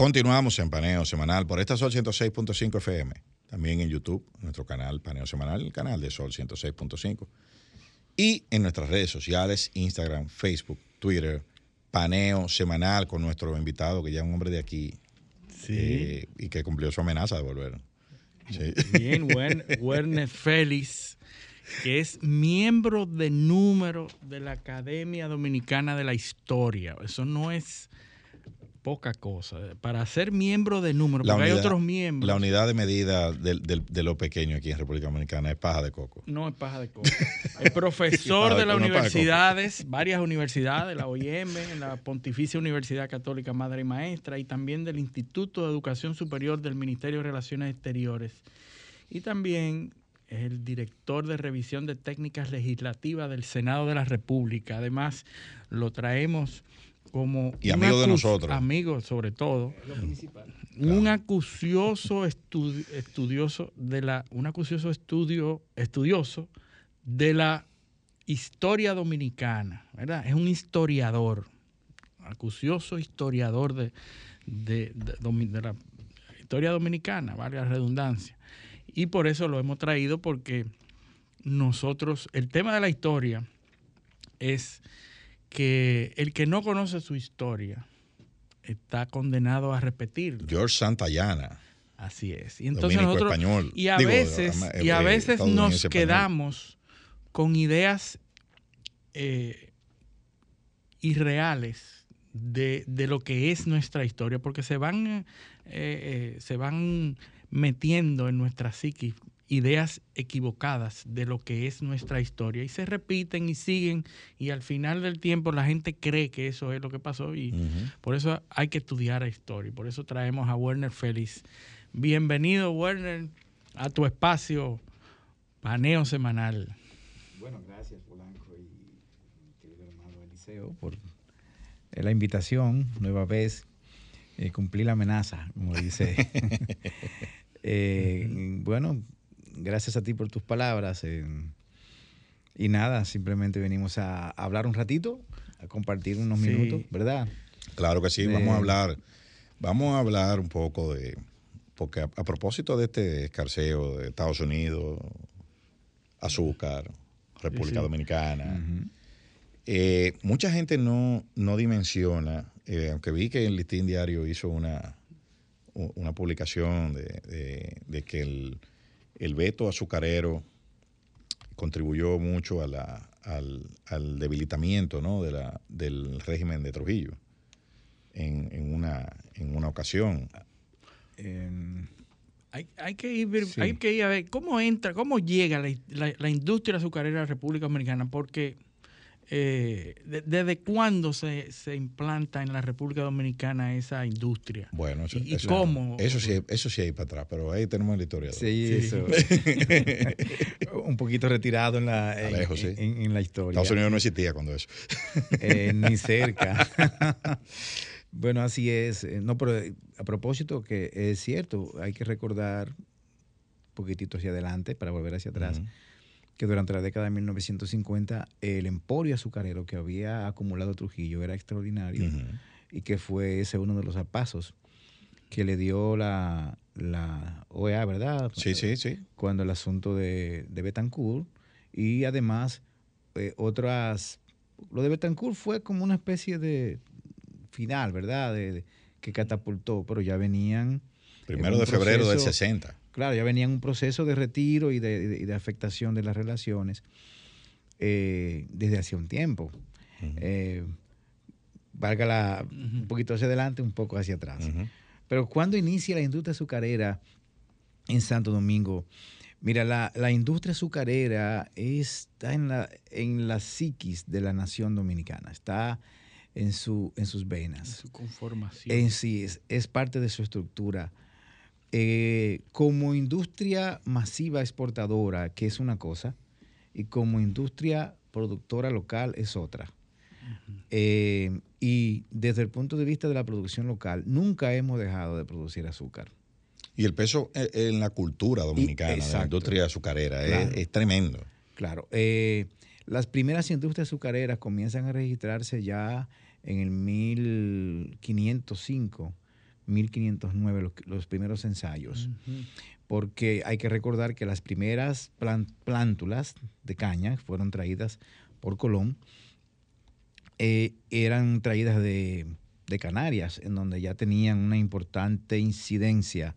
Continuamos en Paneo Semanal por esta Sol 106.5 FM. También en YouTube, nuestro canal Paneo Semanal, el canal de Sol 106.5. Y en nuestras redes sociales, Instagram, Facebook, Twitter, paneo semanal con nuestro invitado, que ya es un hombre de aquí. Eh, y que cumplió su amenaza de volver. Bien, Werner Félix, que es miembro de número de la Academia Dominicana de la Historia. Eso no es poca cosa. Para ser miembro de número, porque hay otros miembros. La unidad de medida de, lo pequeño aquí en República Dominicana es paja de coco. No es paja de coco. es profesor de las universidades, varias universidades, la OIM, la Pontificia Universidad Católica Madre y Maestra, y también del Instituto de Educación Superior del Ministerio de Relaciones Exteriores. Y también es el director de revisión de técnicas legislativas del Senado de la República. Además, lo traemos como y amigo de nosotros. Amigo sobre todo. Un acucioso estudioso de la, un acucioso estudio, estudioso de la historia dominicana, ¿verdad? Es un historiador, acucioso historiador de, de, de la historia dominicana, vale la redundancia. Y por eso lo hemos traído porque nosotros, el tema de la historia es que el que no conoce su historia está condenado a repetir. George Santayana. Así es. Y entonces nosotros y a veces y a veces nos quedamos con ideas eh, irreales de, lo que es nuestra historia, porque se van, eh, eh, se van metiendo en nuestra psiquis ideas equivocadas de lo que es nuestra historia y se repiten y siguen y al final del tiempo la gente cree que eso es lo que pasó y por eso hay que estudiar la historia y por eso traemos a Werner Félix. Bienvenido Werner a tu espacio Paneo Semanal. Bueno, gracias Polanco y querido hermano Eliseo por la invitación, nueva vez, eh, cumplir la amenaza, como dice. Eh, bueno, gracias a ti por tus palabras. Eh, y nada, simplemente venimos a, hablar un ratito, a compartir unos minutos, ¿verdad? Claro que sí, vamos a hablar, vamos a hablar un poco de, porque a, propósito de este escarceo de Estados Unidos, azúcar, República Dominicana, eh, mucha gente no, no dimensiona, eh, aunque vi que el Listín Diario hizo una, una publicación de que el el veto azucarero contribuyó mucho al, debilitamiento de la, del régimen de Trujillo en, una, en una ocasión. hay, que ir, hay que ir a ver cómo entra, cómo llega la, la industria azucarera a la República Dominicana, porque eh, ¿desde cuándo se, implanta en la República Dominicana esa industria? Bueno, eso, ¿Y, cómo? Eso sí, eso sí hay para atrás, pero ahí tenemos la historia. Sí, eso. Un poquito retirado en la, en, la historia. Estados Unidos no existía cuando eso. Eh, ni cerca. bueno, así es. Eh, no, pero a propósito que es cierto, hay que recordar un poquitito hacia adelante para volver hacia atrás que durante la década de 1950 el emporio azucarero que había acumulado Trujillo era extraordinario y que fue ese uno de los pasos que le dio la, la OEA, ¿verdad? Sí, sí, sí. Cuando el asunto de, de Betancourt y además eh, otras... Lo de Betancourt fue como una especie de final, ¿verdad? De, que catapultó, pero ya venían... Primero de febrero del 60 claro, ya venía un proceso de retiro y de, afectación de las relaciones eh, desde hace un tiempo. Eh, valga la, un poquito hacia adelante, un poco hacia atrás. Pero cuando inicia la industria azucarera en Santo Domingo, mira, la, industria azucarera está en la, en la psiquis de la nación dominicana, está en, su, en sus venas. En su conformación. En sí, es, es parte de su estructura eh, como industria masiva exportadora, que es una cosa, y como industria productora local es otra. Eh, y desde el punto de vista de la producción local, nunca hemos dejado de producir azúcar. Y el peso en la cultura dominicana, de la industria azucarera, es, tremendo. Claro. Eh, las primeras industrias azucareras comienzan a registrarse ya en el 1505 1509 los, primeros ensayos, porque hay que recordar que las primeras plántulas de caña fueron traídas por Colón eh, eran traídas de, de Canarias, en donde ya tenían una importante incidencia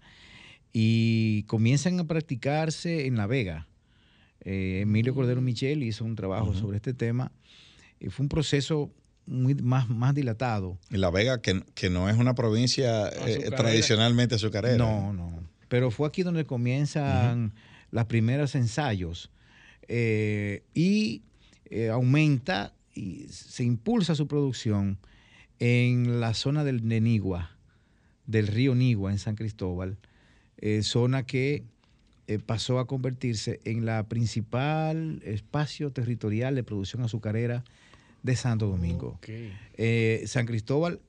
y comienzan a practicarse en La Vega. Eh, Emilio Cordero Michel hizo un trabajo sobre este tema y fue un proceso muy más, más dilatado. En La Vega, que, que no es una provincia eh, tradicionalmente azucarera. No, no. Pero fue aquí donde comienzan los primeros ensayos eh, y eh, aumenta y se impulsa su producción en la zona del de Nigua, del río Nigua en San Cristóbal, zona que pasó a convertirse en la principal espacio territorial de producción azucarera de Santo Domingo. Eh, San Cristóbal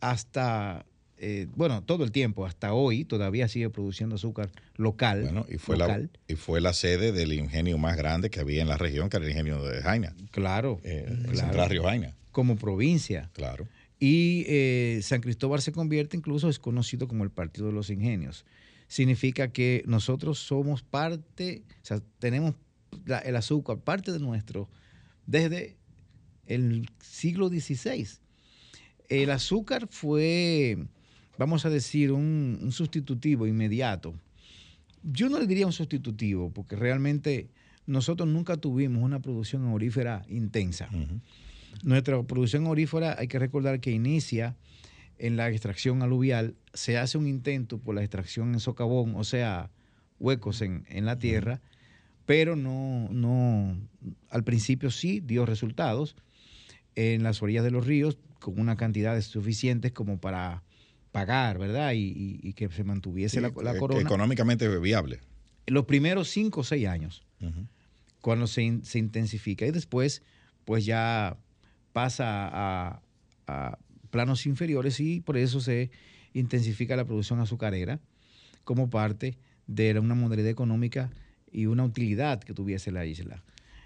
hasta, eh, bueno, todo el tiempo, hasta hoy, todavía sigue produciendo azúcar local. Bueno, y fue, la, local. y fue la sede del ingenio más grande que había en la región, que era el ingenio de Jaina, Claro, eh, claro. Central Río Jaina. como provincia. Claro. Y eh, San Cristóbal se convierte, incluso es conocido como el Partido de los Ingenios. Significa que nosotros somos parte, o sea, tenemos la- el azúcar, parte de nuestro, desde el siglo XVI. El azúcar fue, vamos a decir, un, un sustitutivo inmediato. Yo no le diría un sustitutivo, porque realmente nosotros nunca tuvimos una producción aurífera intensa. Nuestra producción aurífera hay que recordar que inicia en la extracción aluvial, se hace un intento por la extracción en socavón, o sea, huecos en, en la tierra, pero no, no, al principio sí dio resultados en las orillas de los ríos con una cantidad suficientes como para pagar, ¿verdad? Y, y- y que se mantuviese Sí, la, la eh, corona. Económicamente viable. Los primeros cinco o seis años cuando se, in- se intensifica y después pues ya pasa a, a planos inferiores y por eso se intensifica la producción azucarera como parte de una modalidad económica y una utilidad que tuviese la isla.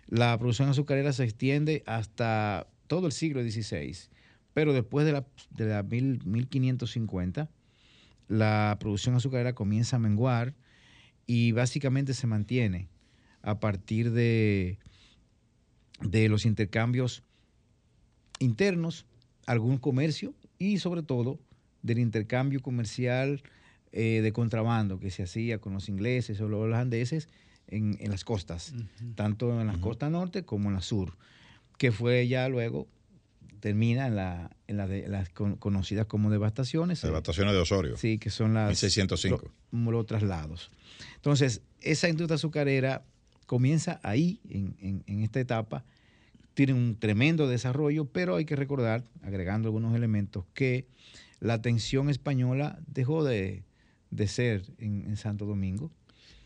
La producción azucarera se extiende hasta todo el siglo XVI, pero después de la, de la mil- 1550 la producción azucarera comienza a menguar y básicamente se mantiene a partir de, de los intercambios internos, algún comercio y sobre todo del intercambio comercial eh, de contrabando que se hacía con los ingleses o los holandeses en, en las costas, tanto en la costa norte como en la sur, que fue ya luego, termina en, la, en la de- las con- conocidas como devastaciones. Devastaciones de Osorio. Sí, que son las 1605. lo- los traslados. Entonces, esa industria azucarera comienza ahí, en, en- en esta etapa, tiene un tremendo desarrollo, pero hay que recordar, agregando algunos elementos, que la atención española dejó de, de ser en, en Santo Domingo.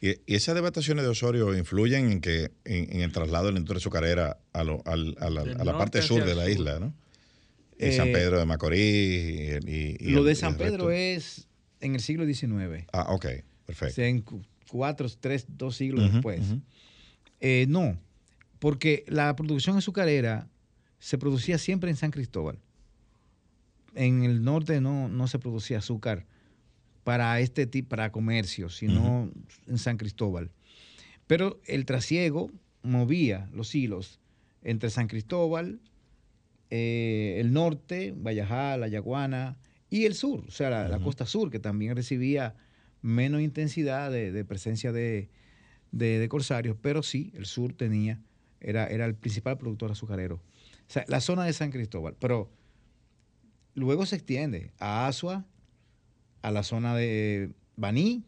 Y, y esas devastaciones de Osorio influyen en que en, en el traslado de la industria azucarera a, lo- al- a la, a parte sur de la sur. isla, ¿no? En San Eh, Pedro de Macorís y, Lo el- de San Pedro es en el siglo XIX. Ah, ok, O perfecto. sea, en cu- cuatro, tres, dos siglos después. Eh, no, porque la producción azucarera se producía siempre en San Cristóbal. En el norte no, no se producía azúcar para este tipo, para comercio, sino en San Cristóbal. Pero el trasiego movía los hilos entre San Cristóbal, eh, el norte, Vallajá, La Yaguana, y el sur, o sea, la, la costa sur, que también recibía menos intensidad de, de presencia de, de- de corsarios, pero sí, el sur tenía, era, era el principal productor azucarero. O sea, la zona de San Cristóbal, pero luego se extiende a Asua, a la zona de Baní,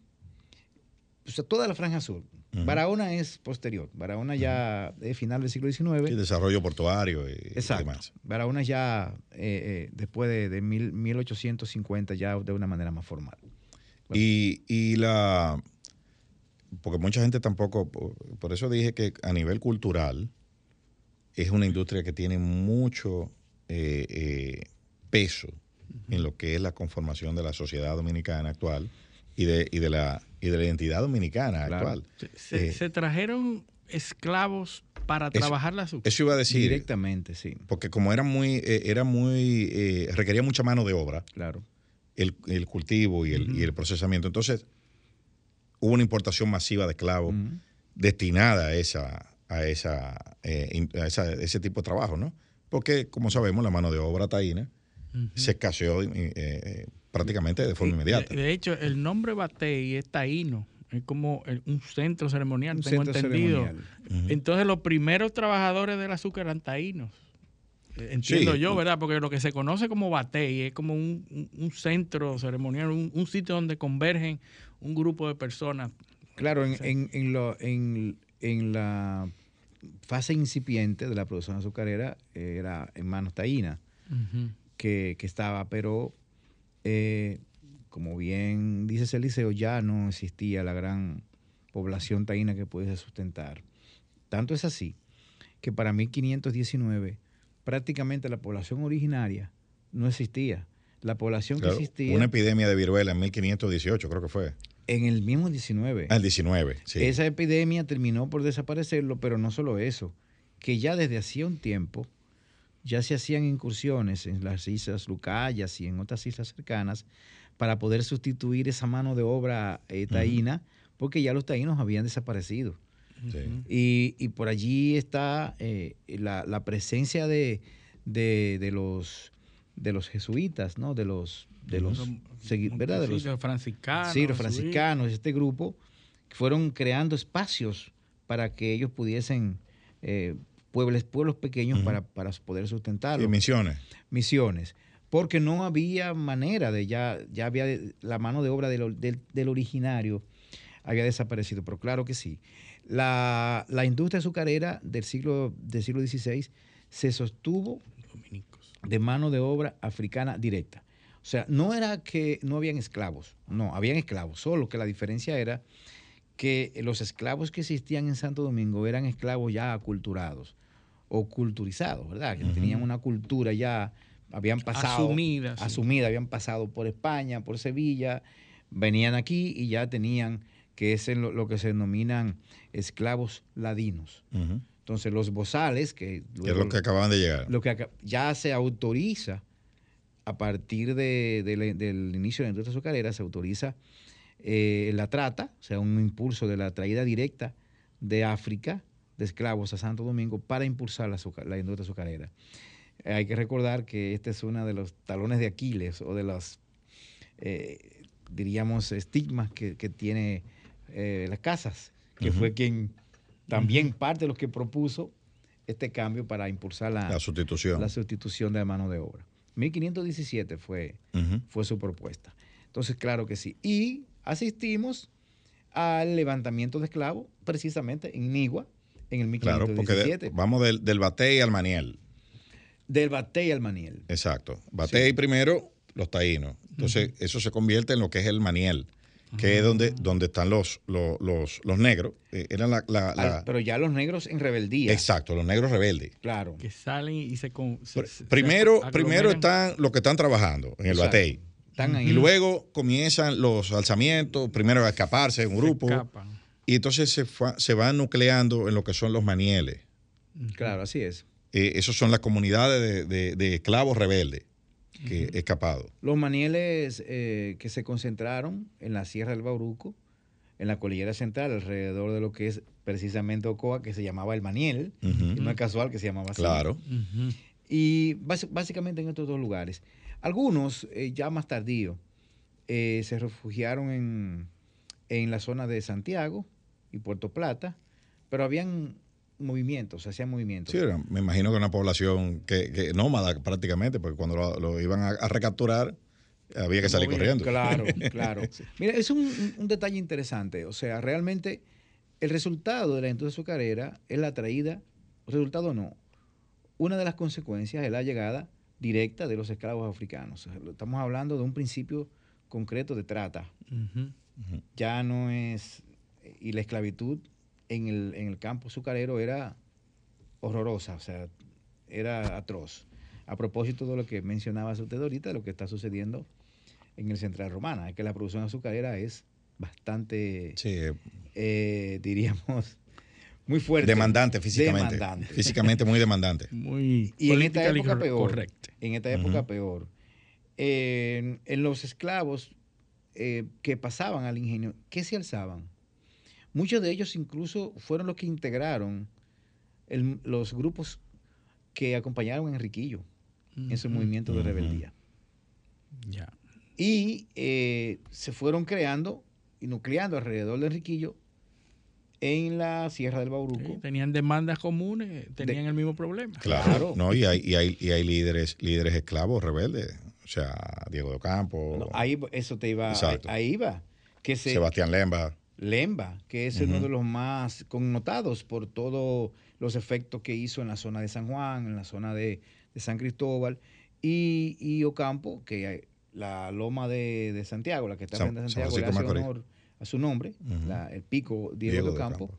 o sea, toda la franja sur. Barahona es posterior, Barahona ya es final del siglo XIX. Sí, desarrollo portuario y, demás. Barahona ya eh, eh, después de, de mil- 1850 ya de una manera más formal. Y, y la. Porque mucha gente tampoco. Por, eso dije que a nivel cultural es una industria que tiene mucho eh, peso en lo que es la conformación de la sociedad dominicana actual y de, y de, la, y de la identidad dominicana Claro. actual. Se, Eh, se trajeron esclavos para Eso- trabajar la azúcar. Eso iba a decir. Directamente, sí, Porque como era muy, eh, era muy, eh, requería mucha mano de obra, claro. el, el cultivo y el, y el procesamiento. Entonces, hubo una importación masiva de esclavos destinada a esa, a esa, eh, a esa- ese tipo de trabajo, ¿no? porque como sabemos la mano de obra taína se escaseó eh, eh, prácticamente de forma inmediata. De, hecho, el nombre Batey es taíno. Es como un centro ceremonial, tengo entendido. Entonces, los primeros trabajadores del azúcar eran taínos. Entiendo yo, ¿verdad? Porque lo que se conoce como batey es como un, centro ceremonial, un, sitio donde convergen un grupo de personas. Claro, en, en, lo, en, la fase incipiente de la producción azucarera era en manos taínas que, estaba, pero eh, como bien dice Eliseo, ya no existía la gran población taína que pudiese sustentar. Tanto es así que para 1519 prácticamente la población originaria no existía. La población que existía... Una epidemia de viruela en 1518 creo que fue. En el mismo 19. Ah, el 19, sí. Esa epidemia terminó por desaparecerlo, pero no solo eso, que ya desde hacía un tiempo ya se hacían incursiones en las islas Lucayas y en otras islas cercanas para poder sustituir esa mano de obra eh, taína, porque ya los taínos habían desaparecido. Y, por allí está eh, la, presencia de, los de los jesuitas, ¿no? De los de los, ¿verdad? De los franciscanos. Sí, los franciscanos, este grupo, fueron creando espacios para que ellos pudiesen eh, pueblos, pueblos pequeños para, poder sustentarlo. Y misiones. Misiones. Porque no había manera de ya, ya había la mano de obra del, del originario había desaparecido, pero claro que sí. La, industria azucarera del siglo, del siglo XVI se sostuvo de mano de obra africana directa. O sea, no era que no habían esclavos, no, habían esclavos, solo que la diferencia era que los esclavos que existían en Santo Domingo eran esclavos ya aculturados o culturizados, ¿verdad? Que tenían una cultura ya, habían pasado. Asumida. Asumida, habían pasado por España, por Sevilla, venían aquí y ya tenían que es lo, que se denominan esclavos ladinos. Entonces, los bozales, que, es lo que acaban de llegar. Lo que ya se autoriza a partir del inicio de la industria azucarera, se autoriza eh, la trata, o sea, un impulso de la traída directa de África de esclavos a Santo Domingo para impulsar la, la industria azucarera. hay que recordar que este es uno de los talones de Aquiles o de los, eh, diríamos, estigmas que tiene eh, las casas, que fue quien también parte de los que propuso este cambio para impulsar la, sustitución. la sustitución de la mano de obra. 1517 fue, fue su propuesta. Entonces, claro que sí. Y asistimos al levantamiento de esclavos, precisamente en Nigua, en el 1517. Claro, porque vamos del, del Batey al Maniel. Del Batey al Maniel. Exacto. Batey primero, los taínos. Entonces, eso se convierte en lo que es el Maniel que es donde, donde están los, los, los, negros. Eh, eran la, pero ya los negros en rebeldía. Exacto, los negros rebeldes. Claro. Que salen y se... primero primero están los que están trabajando en el batey. Y luego comienzan los alzamientos, primero a escaparse en un grupo. Y entonces se, se van nucleando en lo que son los manieles. Claro, así es. Eh, esos son las comunidades de, de esclavos rebeldes que escapado. Los manieles eh, que se concentraron en la Sierra del Bauruco, en la cordillera central, alrededor de lo que es precisamente Ocoa, que se llamaba el Maniel, no es casual que se llamaba así. Claro. Y básicamente en estos dos lugares. Algunos, eh, ya más tardío, eh, se refugiaron en, en la zona de Santiago y Puerto Plata, pero habían movimientos, hacían movimientos. Sí, me imagino que una población que, nómada prácticamente, porque cuando lo, iban a, recapturar había que salir corriendo. Claro, claro. Mira, es un, detalle interesante. O sea, realmente el resultado de la industria azucarera es la traída, o resultado no, una de las consecuencias es la llegada directa de los esclavos africanos. Estamos hablando de un principio concreto de trata. Ya no es, y la esclavitud en el, en el campo azucarero era horrorosa, o sea, era atroz. A propósito de lo que mencionaba usted ahorita, de lo que está sucediendo en el Central Romana, es que la producción azucarera es bastante, eh, eh, diríamos, muy fuerte. Demandante físicamente. Físicamente muy demandante. Muy y en esta época peor. En esta época peor. en los esclavos eh, que pasaban al ingenio, ¿qué se alzaban? Muchos de ellos incluso fueron los que integraron los grupos que acompañaron a Enriquillo en su movimiento de rebeldía. Ya. Y eh, se fueron creando y nucleando alrededor de Enriquillo en la Sierra del Bauruco. Sí, tenían demandas comunes, tenían el mismo problema. Claro, Claro. no, y hay, y hay, y hay líderes, líderes esclavos rebeldes. O sea, Diego de Campo, No, ahí eso te iba, Exacto. ahí iba. Que se, Sebastián Lemba. Lemba, que es uno de los más connotados por todos los efectos que hizo en la zona de San Juan, en la zona de, de San Cristóbal, y, y Ocampo, que la loma de, de Santiago, la que está San- frente a San Santiago, le hace honor a su nombre, la- el pico Diego, Diego de de Ocampo, Ocampo.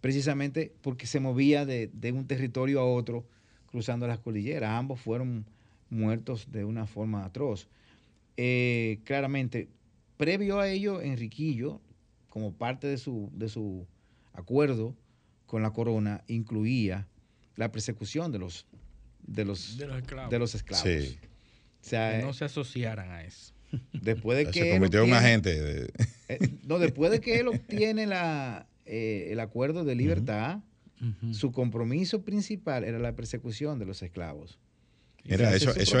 precisamente porque se movía de, de un territorio a otro cruzando las cordilleras. Ambos fueron muertos de una forma atroz. Eh, claramente, previo a ello, Enriquillo, como parte de su, de su acuerdo con la corona, incluía la persecución de los, de los, De los esclavos. de los esclavos. Sí. O sea, Que no se asociaran a eso. después de que Se convirtió en un agente. de- eh, no, después de que él obtiene la, eh, el acuerdo de libertad, su compromiso principal era la persecución de los esclavos. Mira, eso, eso, eso,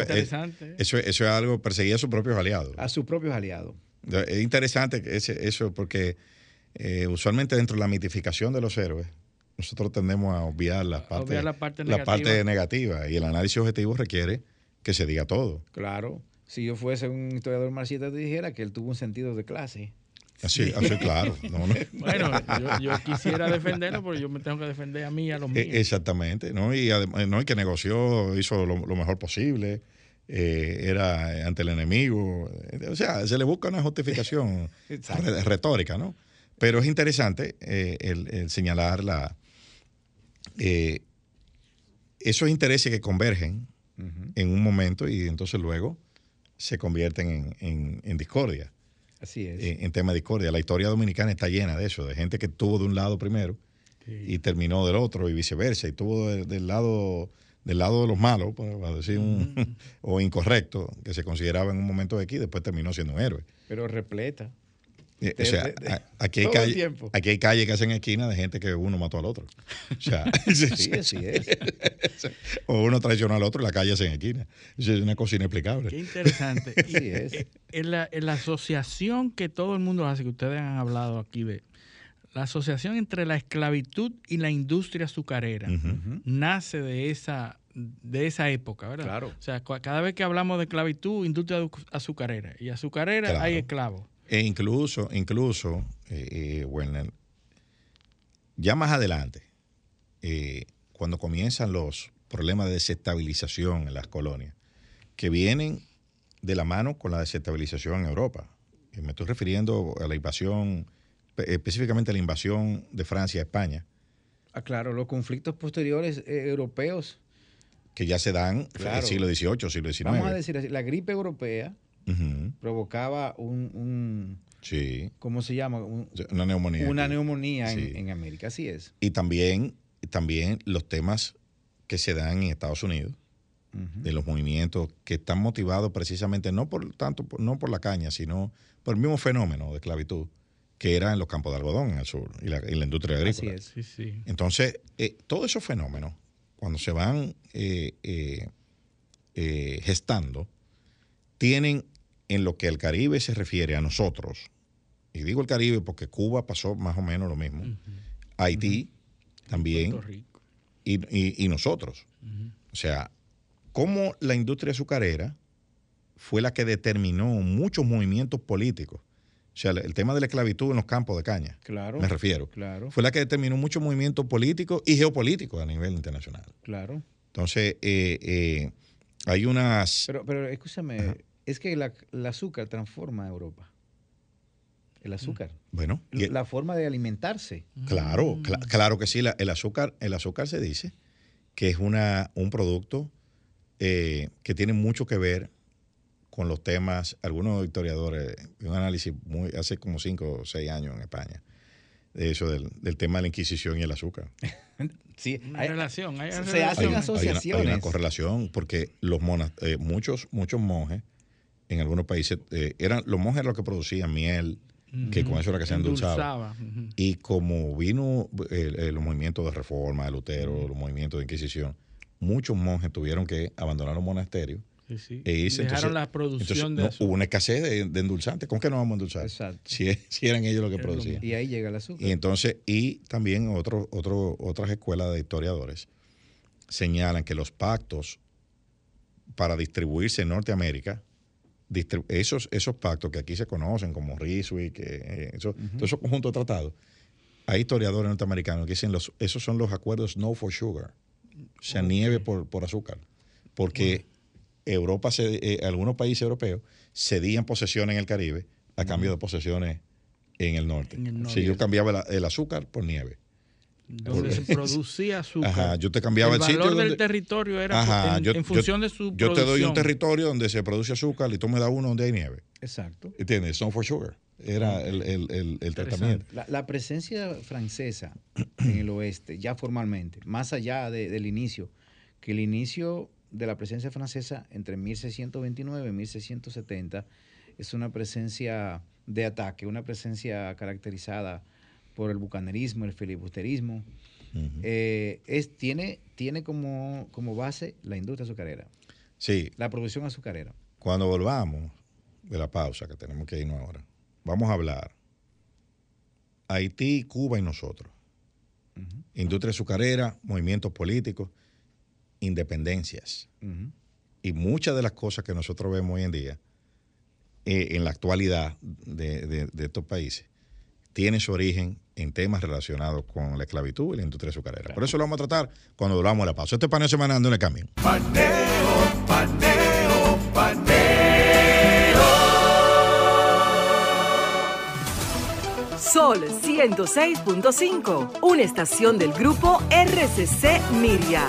es- eso es algo, perseguía a sus propios aliados. a sus propios aliados. Es interesante ese- eso porque eh, usualmente dentro de la mitificación de los héroes, nosotros tendemos a obviar la parte, obviar la parte la parte negativa. y el análisis objetivo requiere que se diga todo. Claro. Si yo fuese un historiador marxista, te dijera que él tuvo un sentido de clase. Así, así claro. No, no. Bueno, yo, yo quisiera defenderlo, pero yo me tengo que defender a mí y a los míos. Eh, Exactamente, ¿no? Y además, ¿no? Y que negoció, hizo lo, lo mejor posible, eh, era ante el enemigo. O sea, se le busca una justificación re- retórica, ¿no? Pero es interesante eh, el, el señalar la, eh, esos intereses que convergen en un momento y entonces luego se convierten en, en- en discordia, Así es. en, en tema de discordia. La historia dominicana está llena de eso, de gente que estuvo de un lado primero Sí. y terminó del otro y viceversa y tuvo de- del lado del lado de los malos para decir un, o incorrecto que se consideraba en un momento de aquí después terminó siendo un héroe Pero repleta. Eh, De- o sea de- de- a- aquí hay calle aquí hay calles que hacen esquina de gente que uno mató al otro o sea Sí, así es. o uno traicionó al otro y la calle hacen esquina es una cosa inexplicable Qué interesante. Y, Así es. eh, En la, en la asociación que todo el mundo hace, que ustedes han hablado aquí de la asociación entre la esclavitud y la industria azucarera, nace de esa de esa época, ¿verdad? Claro. O sea, cada vez que hablamos de esclavitud, industria azu- azucarera y azucarera Claro. hay esclavos. E incluso, incluso, eh, eh, Werner, ya más adelante, eh, cuando comienzan los problemas de desestabilización en las colonias, que vienen de la mano con la desestabilización en Europa. Y me estoy refiriendo a la invasión, específicamente la invasión de Francia a España, Ah, claro, los conflictos posteriores eh, europeos, que ya se dan en Claro. el siglo XVIII, siglo XIX. vamos a decir así, la gripe europea Ujú, provocaba un, un- Sí, ¿cómo se llama? Un- una neumonía. una neumonía en, Sí. en América, así es. Y también, también los temas que se dan en Estados Unidos, Ujú. de los movimientos que están motivados precisamente no por tanto no por la caña, sino por el mismo fenómeno de esclavitud que era en los campos de algodón en el sur y la, y la industria Así agrícola. es. Sí, sí. Entonces, eh, todos esos fenómenos, cuando se van eh, eh, eh, gestando, tienen en lo que el Caribe se refiere a nosotros, y digo el Caribe porque Cuba pasó más o menos lo mismo, Haití también, Puerto Rico. y, y- y nosotros. O sea, cómo la industria azucarera fue la que determinó muchos movimientos políticos. O sea, el tema de la esclavitud en los campos de caña, Claro. me refiero. Claro, Fue la que determinó muchos movimientos políticos y geopolíticos a nivel internacional. claro. Entonces, eh, eh, hay unas... Pero, pero escúchame, Ajá. es que la- el azúcar transforma a Europa. El azúcar. bueno, y el- La forma de alimentarse. claro, cla- claro que sí, la- el, azúcar, el azúcar se dice que es una, un producto eh, que tiene mucho que ver con los temas, algunos historiadores, un análisis muy, hace como cinco o seis años en España, de eso del, del tema de la Inquisición y el azúcar. Sí, Una hay- relación. Hay se relación. hacen Hay una- asociaciones. Hay una, hay una correlación, porque los monas, eh, muchos, muchos monjes en algunos países, eh, eran, los monjes eran los que producían miel, que con eso era que se endulzaba. Y como vino eh, eh, los movimientos de reforma de Lutero, los movimientos de Inquisición, muchos monjes tuvieron que abandonar los monasterios Sí, sí. e irse. Dejaron Entonces- la producción entonces, de no, azúcar. hubo una escasez de, de endulzantes. ¿Con qué nos vamos a endulzar? Exacto. Si, si eran ellos los que producían. Y ahí llega el azúcar. Y entonces, y también otro, otro, otras escuelas de historiadores señalan que los pactos para distribuirse en Norteamérica, esos, esos pactos que aquí se conocen como Ryswick, eh, eso- todos esos conjuntos de tratados, hay historiadores norteamericanos que dicen los, esos son los acuerdos no for sugar, o sea, nieve por, por azúcar, porque Europa, se- eh, algunos países europeos cedían posesiones en el Caribe a cambio de posesiones en el norte. En el Si yo cambiaba la- el azúcar por nieve. donde se producía azúcar. Ajá, yo te cambiaba el, el sitio valor del donde- territorio era Ajá, en, yo- en yo- función de su Yo te doy un territorio donde se produce azúcar y tú me das uno donde hay nieve. Exacto. ¿Entiendes? No for sugar. Era el, el- el- el tratamiento. La, la presencia francesa en el oeste, ya formalmente, más allá de- del inicio, que el inicio de la presencia francesa entre 1629 y 1670 es una presencia de ataque, una presencia caracterizada por el bucanerismo, el filibusterismo. Eh, es, tiene tiene como, como base la industria azucarera, Sí, la producción azucarera. cuando volvamos de la pausa, que tenemos que irnos ahora, vamos a hablar Haití, Cuba y nosotros. Industria azucarera, movimientos políticos, independencias. Y muchas de las cosas que nosotros vemos hoy en día, eh, en la actualidad de, de- de estos países, tienen su origen en temas relacionados con la esclavitud y la industria azucarera. Por eso lo vamos a tratar cuando volvamos a la pausa. Este es paneo semanal de un camino. Paneo, paneo, paneo. Sol 106.5, una estación del grupo RCC Miria.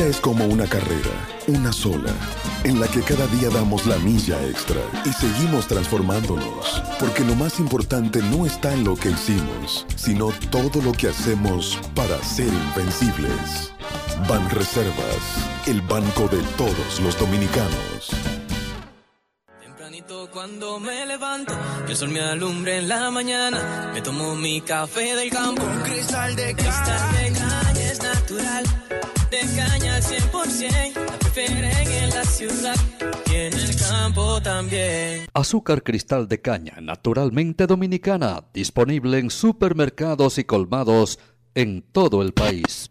Vida es como una carrera, una sola, en la que cada día damos la milla extra y seguimos transformándonos, porque lo más importante no está en lo que hicimos, sino todo lo que hacemos para ser invencibles. Ban Reservas, el banco de todos los dominicanos. Tempranito cuando me levanto, el sol me alumbre en la mañana. Me tomo mi café del campo. Un cristal de caña. de caña es natural. De caña al 100%. La prefieren en la ciudad y en el campo también. Azúcar cristal de caña, naturalmente dominicana, disponible en supermercados y colmados en todo el país.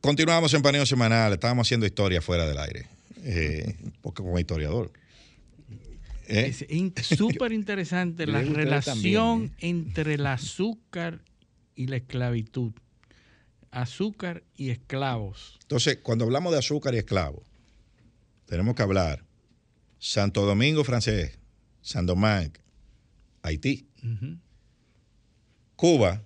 Continuamos en paneo semanal. Estábamos haciendo historia fuera del aire. Eh, porque como historiador. ¿Eh? Es in- súper interesante la relación también, entre el azúcar y la esclavitud. Azúcar y esclavos. Entonces, cuando hablamos de azúcar y esclavos, tenemos que hablar Santo Domingo francés, San Domingue, Haití. Cuba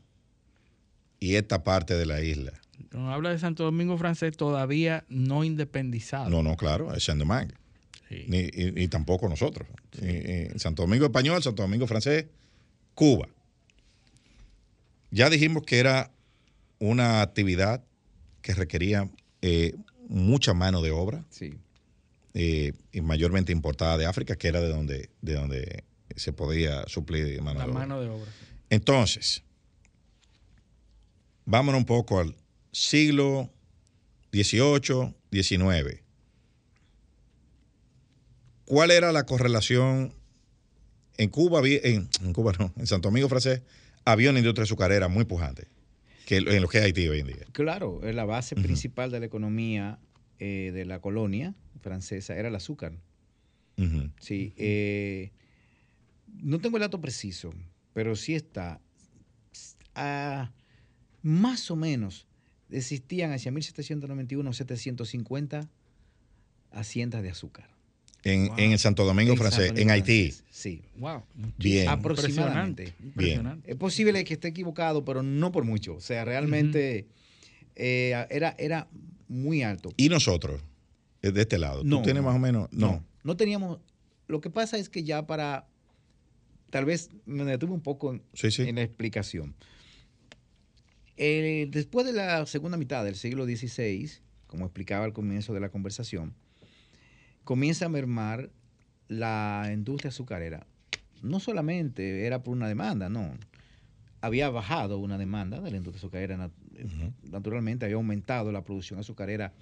y esta parte de la isla. Habla de Santo Domingo francés todavía no independizado. No, no, claro, es San Domingue. Sí. Ni, y, y tampoco nosotros. Santo Domingo español, Santo Domingo francés, Cuba. Ya dijimos que era una actividad que requería eh, mucha mano de obra, Sí. eh, y mayormente importada de África, que era de donde, de donde se podía suplir mano La de obra. mano de obra. Entonces, vámonos un poco al siglo XVIII, XIX. ¿cuál era la correlación en Cuba, en, en Cuba no, en Santo Domingo francés, había una industria azucarera muy pujante, que en lo que es Haití hoy en día. Claro, la base principal de la economía eh, de la colonia francesa era el azúcar. Sí, eh, no tengo el dato preciso, pero sí está. ah, más o menos existían hacia 1791 750 haciendas de azúcar. En, en el Santo Domingo En francés, Santo en Haití. francés, Sí. Wow. Bien. Aproximadamente. Bien. Impresionante. Es posible que esté equivocado, pero no por mucho. O sea, realmente eh, era, era muy alto. ¿Y nosotros? eh, De este lado. No, ¿Tú tienes no, más o menos? No. No, no teníamos. Lo que pasa es que ya para. Tal vez me detuve un poco en, Sí, sí. en la explicación. Eh, después de la segunda mitad del siglo XVI, como explicaba al comienzo de la conversación, comienza a mermar la industria azucarera. No solamente era por una demanda, no. Había bajado una demanda de la industria azucarera. nat- Naturalmente había aumentado la producción azucarera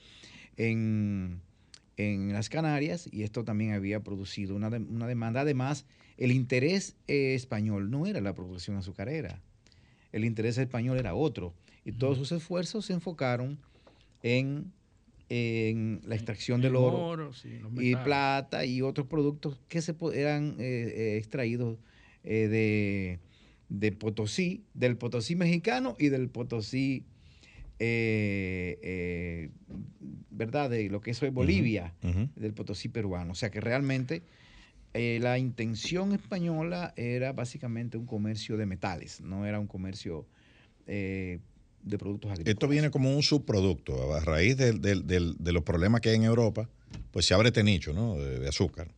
en, en las Canarias y esto también había producido una, de- una demanda. Además, el interés eh, español no era la producción azucarera, el interés español era otro y todos sus esfuerzos se enfocaron en, en la extracción del El oro, oro, sí, los y plata y otros productos que se eran eh, eh, extraídos eh, de, de Potosí, del Potosí mexicano y del Potosí, eh, ¿verdad? De lo que es Bolivia, Ujú. del Potosí peruano. O sea que realmente eh, la intención española era básicamente un comercio de metales, no era un comercio eh, de productos agrícolas. Esto viene como un subproducto. A raíz del- del- del- de los problemas que hay en Europa, pues se abre este nicho, ¿no? De, de azúcar.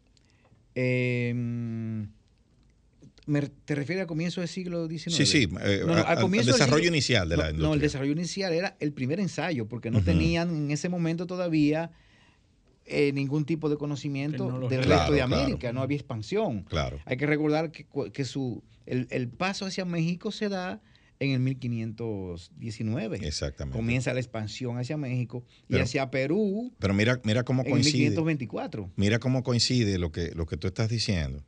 Eh, me- ¿Te refieres al comienzo del siglo XIX? Sí, sí, eh, No, no, a- al comienzo del desarrollo siglo- inicial de la no, No, el industria. desarrollo inicial era el primer ensayo, porque no tenían en ese momento todavía eh, ningún tipo de conocimiento Tecnología. del Claro, resto de claro. América, no había expansión. Claro. Hay que recordar que, que su, el, el paso hacia México se da en el 1519. Exactamente. Comienza la expansión hacia México y hacia Perú Pero mira, mira cómo en coincide. 1524. Mira cómo coincide lo que, lo que tú estás diciendo.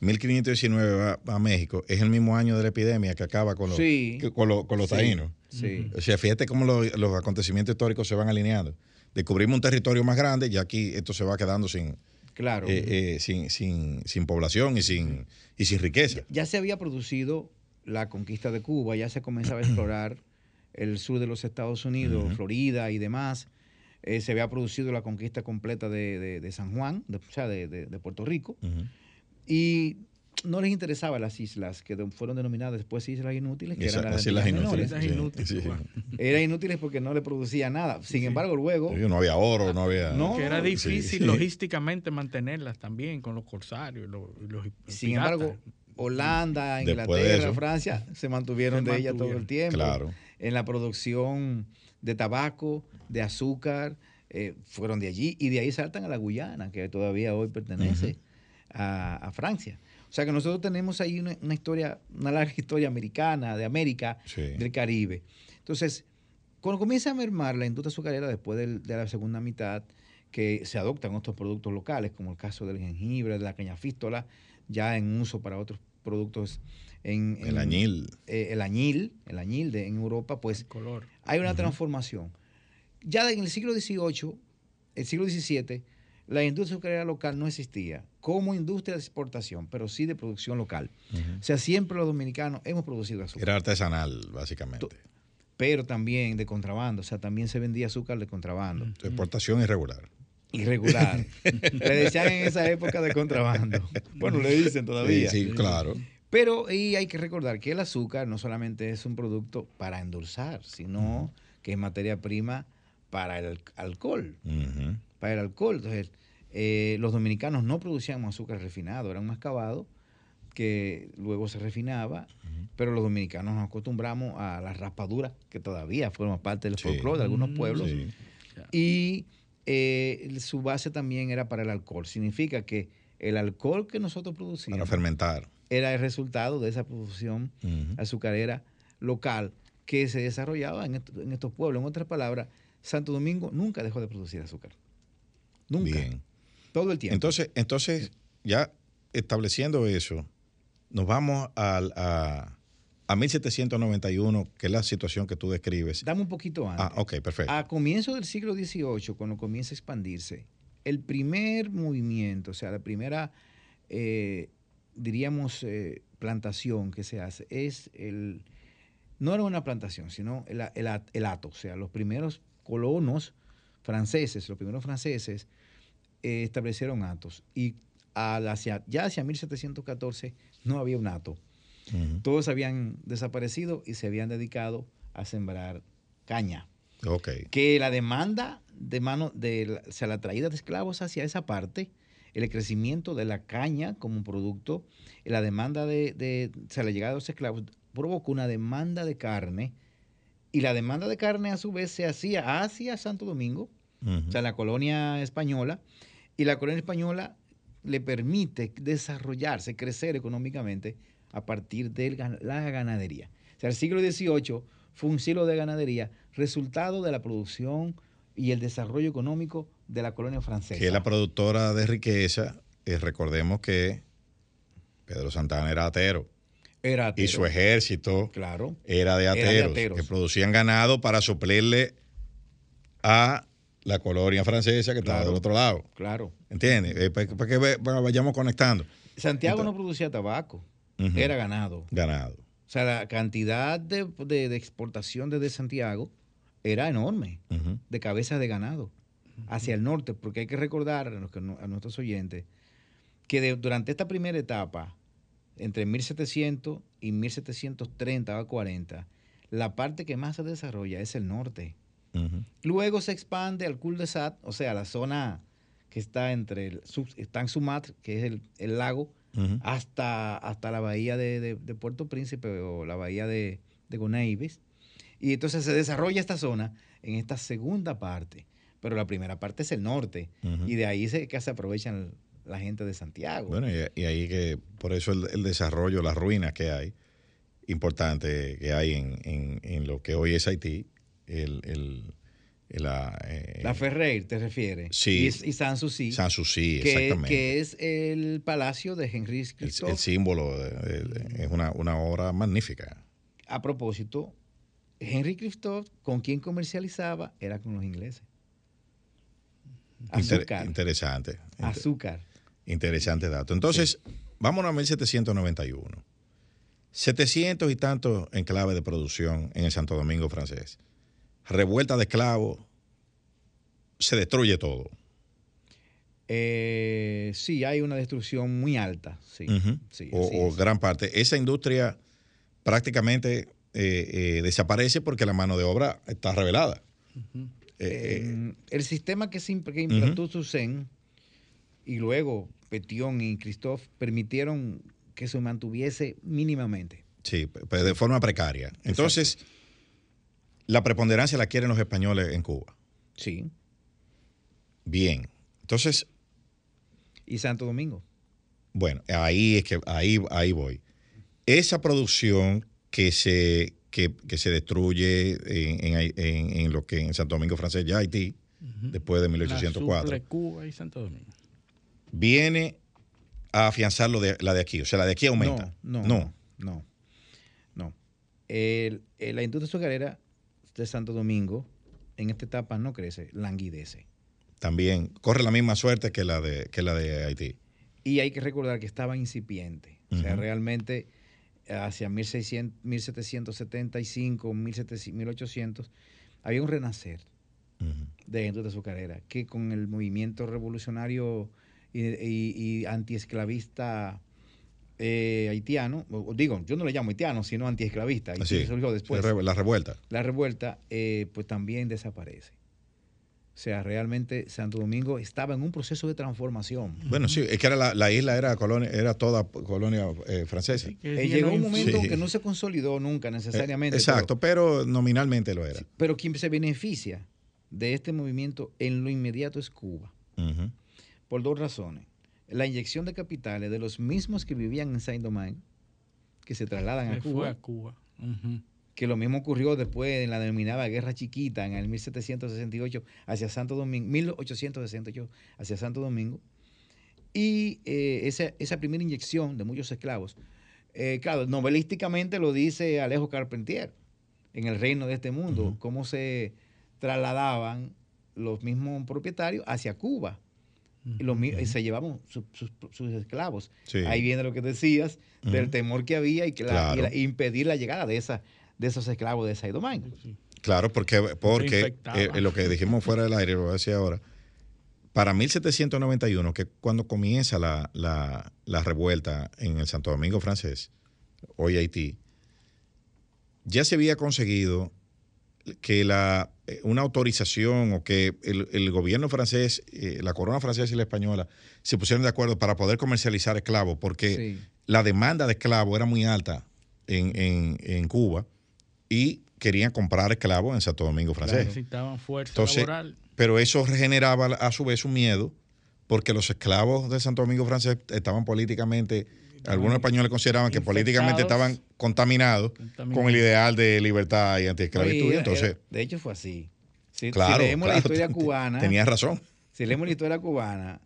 1519 va, va a México, es el mismo año de la epidemia que acaba con los, Sí. que- con los, con los Sí, taínos. sí. O sea, fíjate cómo los, los acontecimientos históricos se van alineando. Descubrimos un territorio más grande y aquí esto se va quedando sin, Claro. eh, eh, sin, sin, sin población y sin, y sin riqueza. ya se había producido la conquista de Cuba, ya se comenzaba a explorar el sur de los Estados Unidos. Florida y demás. Eh, se había producido la conquista completa de, de- de San Juan, de- o sea, de, Puerto Rico. Y no les interesaban las islas que fueron denominadas después islas inútiles, que Esa- eran las así las Antillas inútiles. menores. Islas Sí, inútiles, sí. Eran inútiles porque no le producía nada. Sin embargo, luego... No había oro, no había. No, que era difícil sí. logísticamente mantenerlas también con los corsarios y los, Sin piratas. embargo, Holanda, de Inglaterra, eso. Francia se mantuvieron Se de ella todo el tiempo. Claro. En la producción de tabaco, de azúcar, eh, fueron de allí y de ahí saltan a la Guyana, que todavía hoy pertenece a, a Francia. O sea que nosotros tenemos ahí una, una historia, una larga historia americana, de América, Sí. del Caribe. Entonces, cuando comienza a mermar la industria azucarera después del- de la segunda mitad, que se adoptan otros productos locales, como el caso del jengibre, de la cañafístola, ya en uso para otros productos en, El en- añil. eh, el añil, el añil de, en Europa, pues color. hay una transformación. Ya en el siglo XVIII, el siglo XVII, la industria azucarera local no existía como industria de exportación, pero sí de producción local. O sea, siempre los dominicanos hemos producido azúcar, Era artesanal, básicamente. pero también de contrabando. O sea, también se vendía azúcar de contrabando. Exportación irregular. Irregular. le decían en esa época de contrabando. Bueno, le dicen todavía. Sí, sí, claro. Pero y hay que recordar que el azúcar no solamente es un producto para endulzar, sino que es materia prima para el alcohol. Ujú. Para el alcohol. Entonces, eh, los dominicanos no producían azúcar refinado, era un mascabado que luego se refinaba, pero los dominicanos nos acostumbramos a la raspadura, que todavía forma parte del Sí. folclore de algunos pueblos. Sí. Y eh, su base también era para el alcohol. Significa que el alcohol que nosotros Para producíamos fermentar. era el resultado de esa producción Ujú. azucarera local que se desarrollaba en estos pueblos. En otras palabras, Santo Domingo nunca dejó de producir azúcar. Nunca. Bien. Todo el tiempo. Entonces, entonces ya estableciendo eso, nos vamos al- a, a 1791, que es la situación que tú describes. Dame un poquito antes. Ah, ok, perfecto. A comienzo del siglo XVIII, cuando comienza a expandirse, el primer movimiento, o sea, la primera, eh, diríamos, eh, plantación que se hace es el. No era una plantación, sino el, el, el hato. O sea, los primeros colonos franceses, los primeros franceses, eh, establecieron hatos. Y al hacia, ya hacia 1714 no había un hato. Todos habían desaparecido y se habían dedicado a sembrar caña. Ok. Que la demanda de mano, de la, o sea, la traída de esclavos hacia esa parte, el crecimiento de la caña como producto, la demanda de, de o sea, la llegada de los esclavos provocó una demanda de carne y la demanda de carne a su vez se hacía hacia Santo Domingo, o sea, la colonia española, y la colonia española le permite desarrollarse, crecer económicamente a partir de la ganadería. O sea, el siglo XVIII fue un siglo de ganadería, resultado de la producción y el desarrollo económico de la colonia francesa. que es la productora de riqueza. eh, recordemos que Pedro Santana era atero. Era Y atero. su ejército Claro. era de Era de ateros, ateros. que producían ganado para suplirle a la colonia francesa que estaba del otro lado. Claro. ¿Entiendes? Eh, para, para que ve- para vayamos conectando. Santiago no producía tabaco, era ganado. Ganado. O sea, la cantidad de, de- de exportación desde Santiago era enorme, de cabezas de ganado, hacia el norte, porque hay que recordar a, los que no- a nuestros oyentes que de- durante esta primera etapa, entre 1700 y 1730 o 40, la parte que más se desarrolla es el norte. Luego se expande al cul de Sat, o sea, la zona que está entre el está en Sumatra, que es el, el lago, hasta, hasta la bahía de, de- de Puerto Príncipe o la bahía de, de Gonaives. Y entonces se desarrolla esta zona en esta segunda parte. Pero la primera parte es el norte. Y de ahí se, que se aprovechan la gente de Santiago. Bueno, y, y ahí que, por eso el, el desarrollo, las ruinas que hay, importante que hay en, en- en lo que hoy es Haití, el, el- el, la, eh, la Ferrer, ¿te refieres? Sí. Y, y Sanssouci. Sanssouci, exactamente. que es el palacio de Henry Christophe. el símbolo de- de- de- es una, una obra magnífica. A propósito, Henry Christophe, con quien comercializaba, era con los ingleses. Inter- Azúcar. interesante. Inter- Azúcar. Interesante dato. Entonces, vámonos a 1791. 700 y tantos enclaves de producción en el Santo Domingo francés. Revuelta de esclavos. Se destruye todo. Eh, sí, hay una destrucción muy alta. Sí, sí, o, gran parte. Esa industria prácticamente eh, eh, desaparece porque la mano de obra está revelada. Eh, el sistema que, se que implantó Toussaint y luego Petion y Christophe permitieron que se mantuviese mínimamente. sí, pues de forma precaria. Entonces, la preponderancia la quieren los españoles en Cuba. Sí. Bien. Entonces, Y Santo Domingo. Bueno, ahí es que ahí, ahí voy. Esa producción que se, que, que se destruye en, en- en- en lo que en Santo Domingo francés ya Haití, después de La 1804, suple Cuba y Santo Domingo. viene a afianzar lo de, la de aquí. O sea, la de aquí aumenta. No, no, no. no. El- el- la industria azucarera de Santo Domingo en esta etapa no crece, languidece. También corre la misma suerte que la de, que la de Haití. Y hay que recordar que estaba incipiente. O sea, realmente hacia 1600, 1775, 1700, 1800, había un renacer de la industria azucarera que con el movimiento revolucionario y, y- y antiesclavista eh, haitiano, digo, yo no le llamo haitiano, sino antiesclavista, y Así, surgió después. la re- la revuelta. La revuelta, eh, pues también desaparece. O sea, realmente Santo Domingo estaba en un proceso de transformación. Bueno, sí, es que era la, la isla era colonia, era toda colonia eh, francesa. Eh, llegó un momento Sí. que no se consolidó nunca necesariamente. Eh, Exacto, pero, nominalmente lo era. Pero, quien se beneficia de este movimiento en lo inmediato es Cuba. Por dos razones. La inyección de capitales de los mismos que vivían en Saint-Domingue, que se trasladan a Cuba. a Cuba. Ujú. que lo mismo ocurrió después en la denominada Guerra Chiquita en el 1768 hacia Santo Domingo, 1868 hacia Santo Domingo, Y eh, esa, esa primera inyección de muchos esclavos, eh, claro, novelísticamente lo dice Alejo Carpentier en El Reino de este Mundo, cómo se trasladaban los mismos propietarios hacia Cuba. Y, los mi- y se llevaban su- sus, sus esclavos. Sí. Ahí viene lo que decías del temor que había y, que la- Claro. y la- impedir la llegada de, esa, de esos esclavos de Saidomán. Claro, porque, porque eh, lo que dijimos fuera del aire, lo voy a decir ahora, para 1791, que cuando comienza la, la- la revuelta en el Santo Domingo francés, hoy Haití, ya se había conseguido que la, una autorización o que el, el gobierno francés, eh, la corona francesa y la española, se pusieron de acuerdo para poder comercializar esclavos, porque Sí. la demanda de esclavos era muy alta en, en- en Cuba y querían comprar esclavos en Santo Domingo francés. Necesitaban fuerza Entonces, laboral. pero eso generaba a su vez un miedo porque los esclavos de Santo Domingo francés estaban políticamente, algunos españoles consideraban que políticamente estaban contaminados con el ideal de libertad y antiesclavitud. Oye, entonces, de hecho fue así. Si, Claro, si leemos la historia cubana. tenías razón. Si leemos la historia cubana,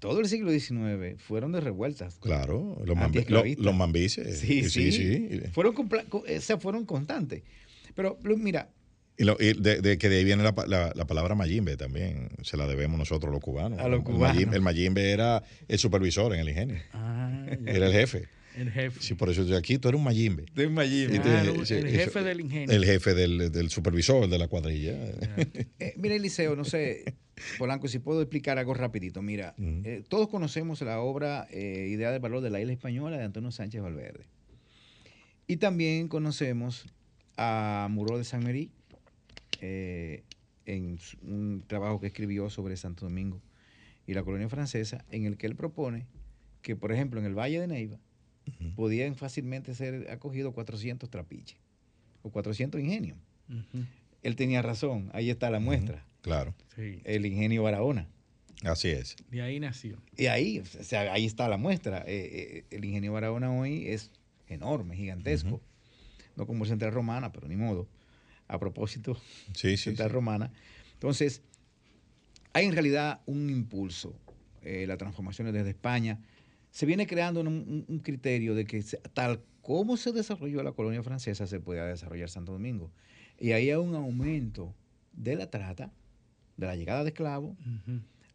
todo el siglo XIX fueron de revueltas. claro, los, mambi- los- los mambises. Sí, sí. sí. Fueron, o sea, fueron constantes. Pero mira, Y, lo- y de, de que de ahí viene la, pa- la- la palabra mayimbe también, se la debemos nosotros los cubanos. A los El cubanos. El mayimbe era el supervisor en el ingenio. Ah. Era el jefe. El jefe. Sí, por eso estoy aquí, tú eres un mayimbe. de un mayimbe. Sí, el eso- jefe del ingenio. El jefe del, del supervisor de la cuadrilla. Eh, mira, Eliseo, no sé, Polanco, si puedo explicar algo rapidito. Mira, eh, todos conocemos la obra eh, Idea del Valor de la Isla Española de Antonio Sánchez Valverde. Y también conocemos a Muro de San Merí eh, en un trabajo que escribió sobre Santo Domingo y la colonia francesa, en el que él propone que, por ejemplo, en el Valle de Neiva podían fácilmente ser acogidos 400 trapiches o 400 ingenios. Él tenía razón, ahí está la muestra. Claro, Sí. El ingenio Barahona. así es. De ahí nació. Y ahí, o sea, ahí está la muestra. Eh, eh, el ingenio Barahona hoy es enorme, gigantesco. No como Central Romana, pero ni modo. A propósito, Sí, sí. Central sí. Romana. Entonces, hay en realidad un impulso. eh, las transformaciones desde España. Se viene creando un, un- un criterio de que se- tal como se desarrolló la colonia francesa, se pueda desarrollar Santo Domingo. Y ahí hay un aumento de la trata, de la llegada de esclavos,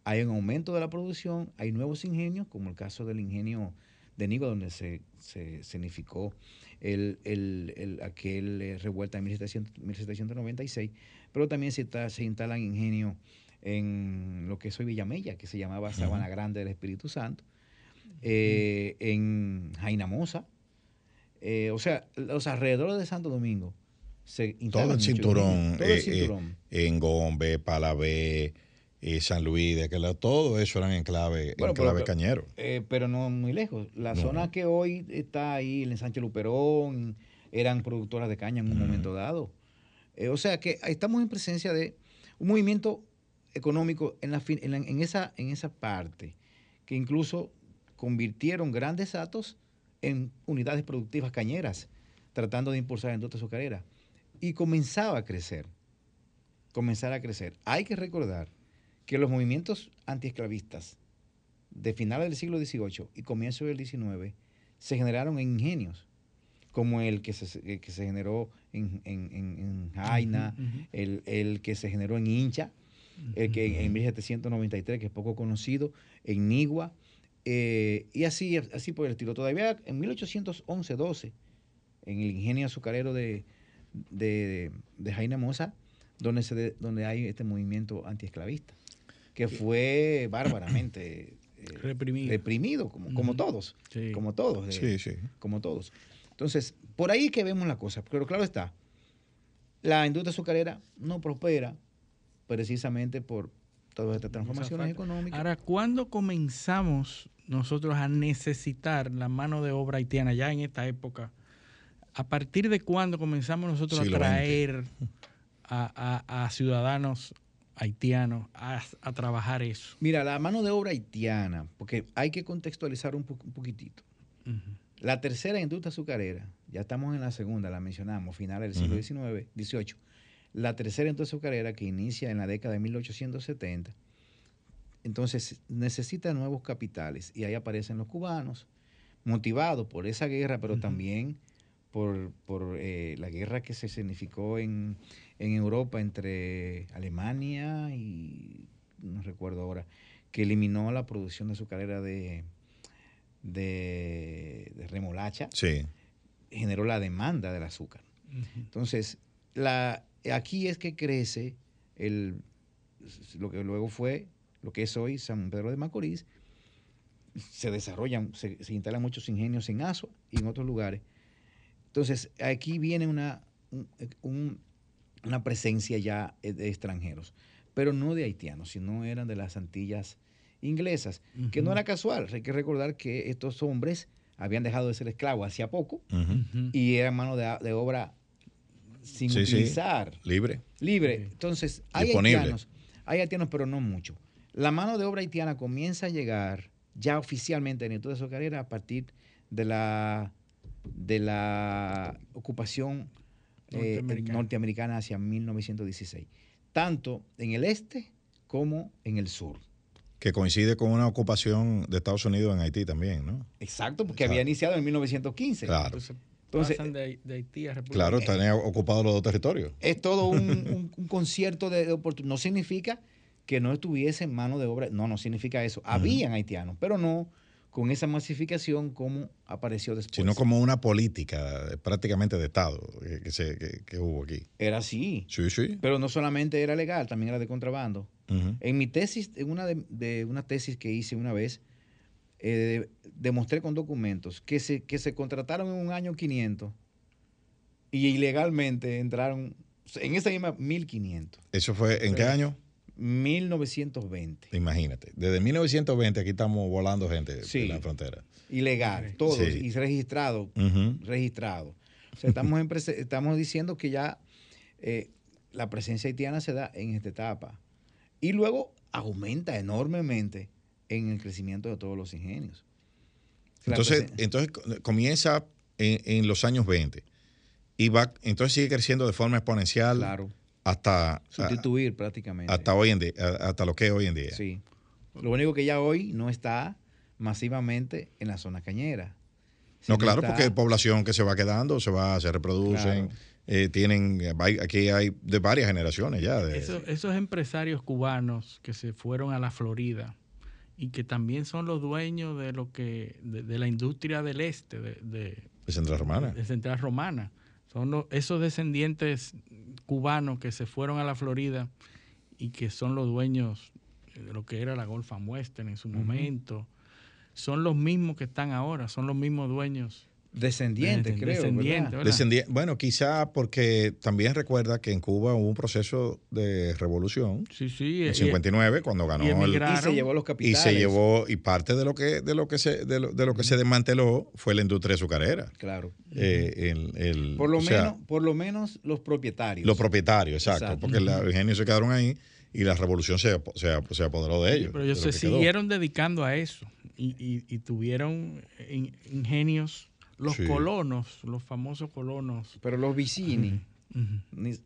hay un aumento de la producción, hay nuevos ingenios, como el caso del ingenio de Nigua, donde se, se escenificó el, el- el- aquel eh, revuelta 1700 1796, pero también se, está- se instalan ingenios en lo que es hoy Villamella, que se llamaba Sabana Grande del Espíritu Santo, eh, en Jainamosa, eh, o sea, los alrededores de Santo Domingo se Todo el cinturón, todo el eh, eh, cinturón. en Gombe, Palabé, eh, San Luis, de aquel lado, todo eso eran enclave, Bueno, enclave pero- cañero. Eh, pero no muy lejos. La No. zona que hoy está ahí, el ensanche Luperón, eran productoras de caña en un Mm. momento dado. Eh, o sea que estamos en presencia de un movimiento económico en, la, en, la- en esa, en esa parte que incluso convirtieron grandes atos en unidades productivas cañeras, tratando de impulsar la industria azucarera. Y comenzaba a crecer, comenzar a crecer. Hay que recordar que los movimientos antiesclavistas de finales del siglo XVIII y comienzo del XIX se generaron en ingenios, como el que se, que se generó en, en- en- Jaina, el, el que se generó en Hincha, el que en 1793, que es poco conocido, en Nigua, eh, y así, así por el estilo. Todavía en 1811-12, en el ingenio azucarero de, de, de Jaina Mosa, donde, se de- donde hay este movimiento antiesclavista, que fue bárbaramente eh, Reprimido. reprimido, como, todos, Sí. como todos. Sí, eh, sí. como todos. Entonces, por ahí que vemos la cosa. Pero claro está, la industria azucarera no prospera precisamente por todas estas transformaciones económicas. Ahora, ¿cuándo comenzamos nosotros a necesitar la mano de obra haitiana ya en esta época? ¿A partir de cuándo comenzamos nosotros Siglo a traer a, a- a ciudadanos haitianos a, a trabajar eso? Mira, la mano de obra haitiana, porque hay que contextualizar un, po- un poquitito. La tercera industria azucarera, ya estamos en la segunda, la mencionamos, finales del siglo XIX, XVIII. La tercera industria azucarera que inicia en la década de 1870, entonces necesita nuevos capitales y ahí aparecen los cubanos, motivados por esa guerra, pero también por, por, eh, la guerra que se significó en, en Europa entre Alemania y no recuerdo ahora, que eliminó la producción de azucarera de, de, de remolacha, Sí. generó la demanda del azúcar. Entonces, la, aquí es que crece el, lo que luego fue, lo que es hoy San Pedro de Macorís, se desarrollan, se, se instalan muchos ingenios en Azo y en otros lugares. Entonces, aquí viene una, un- un- una presencia ya eh, de extranjeros, pero no de haitianos, sino eran de las Antillas inglesas, que no era casual. Hay que recordar que estos hombres habían dejado de ser esclavos hacía poco y eran mano de, de obra sin Sí, sí. utilizar. Libre. Libre. Entonces, hay Disponible. haitianos, hay haitianos, pero no mucho. La mano de obra haitiana comienza a llegar ya oficialmente en toda su carrera a partir de la, de la ocupación eh, Norteamericana. hacia 1916, tanto en el este como en el sur. Que coincide con una ocupación de Estados Unidos en Haití también, ¿no? Exacto, porque había iniciado en 1915. Claro. Entonces, Entonces, pasan de, de Haití a República Claro, tenía ocupados los dos territorios. es todo un, un- un concierto de, oportunidades. No significa que no estuviese en mano de obra. No, no significa eso. Habían haitianos, pero no con esa masificación como apareció después. Sino como una política eh, prácticamente de Estado eh, que, se, que, que hubo aquí. Era así. Sí, sí. Pero no solamente era legal, también era de contrabando. En mi tesis, en una de, de una tesis que hice una vez, eh, demostré con documentos que se, que se contrataron en un año 500 y ilegalmente entraron en esa misma 1500. ¿Eso fue en qué año? 1920. Imagínate. Desde 1920 aquí estamos volando gente Sí. en la frontera. Ilegal, todos, Sí. y registrado, registrado. O sea, estamos, en estamos diciendo que ya eh, la presencia haitiana se da en esta etapa. Y luego aumenta enormemente en el crecimiento de todos los ingenios. La Entonces, entonces co- comienza en, en los años 20 y va, entonces sigue creciendo de forma exponencial Claro. Hasta, sustituir prácticamente. hasta hoy en día, hasta lo que es hoy en día. Sí. Lo único que ya hoy no está masivamente en la zona cañera. No, claro, está- porque población que se va quedando, se va, se reproducen, Claro. eh, tienen, aquí hay de varias generaciones ya. De, Esos, esos empresarios cubanos que se fueron a la Florida y que también son los dueños de lo que de, de la industria del este de, de, de Central Romana. de Central Romana son los- esos descendientes cubanos que se fueron a la Florida y que son los dueños de lo que era la Golfa Western en su momento son los mismos que están ahora son los mismos dueños Descendientes, de- creo. descendientes, ¿verdad? ¿verdad? Descendi- bueno, quizá porque también recuerda que en Cuba hubo un proceso de revolución sí sí en y- 59 cuando ganó y el. Y se llevó los y capitales. se llevó y parte de lo que de lo que se de lo, de lo que se desmanteló fue la industria azucarera. Claro. Eh, el- el- Por lo, o sea, menos, por lo menos los propietarios. los propietarios, exacto, Exacto. porque los ingenios se quedaron ahí y la revolución se, se, ap- se apoderó de ellos. Pero ellos se quedó. siguieron dedicando a eso y, y- y tuvieron in- ingenios, los Sí. colonos, los famosos colonos. Pero los vicini Ujú. ni-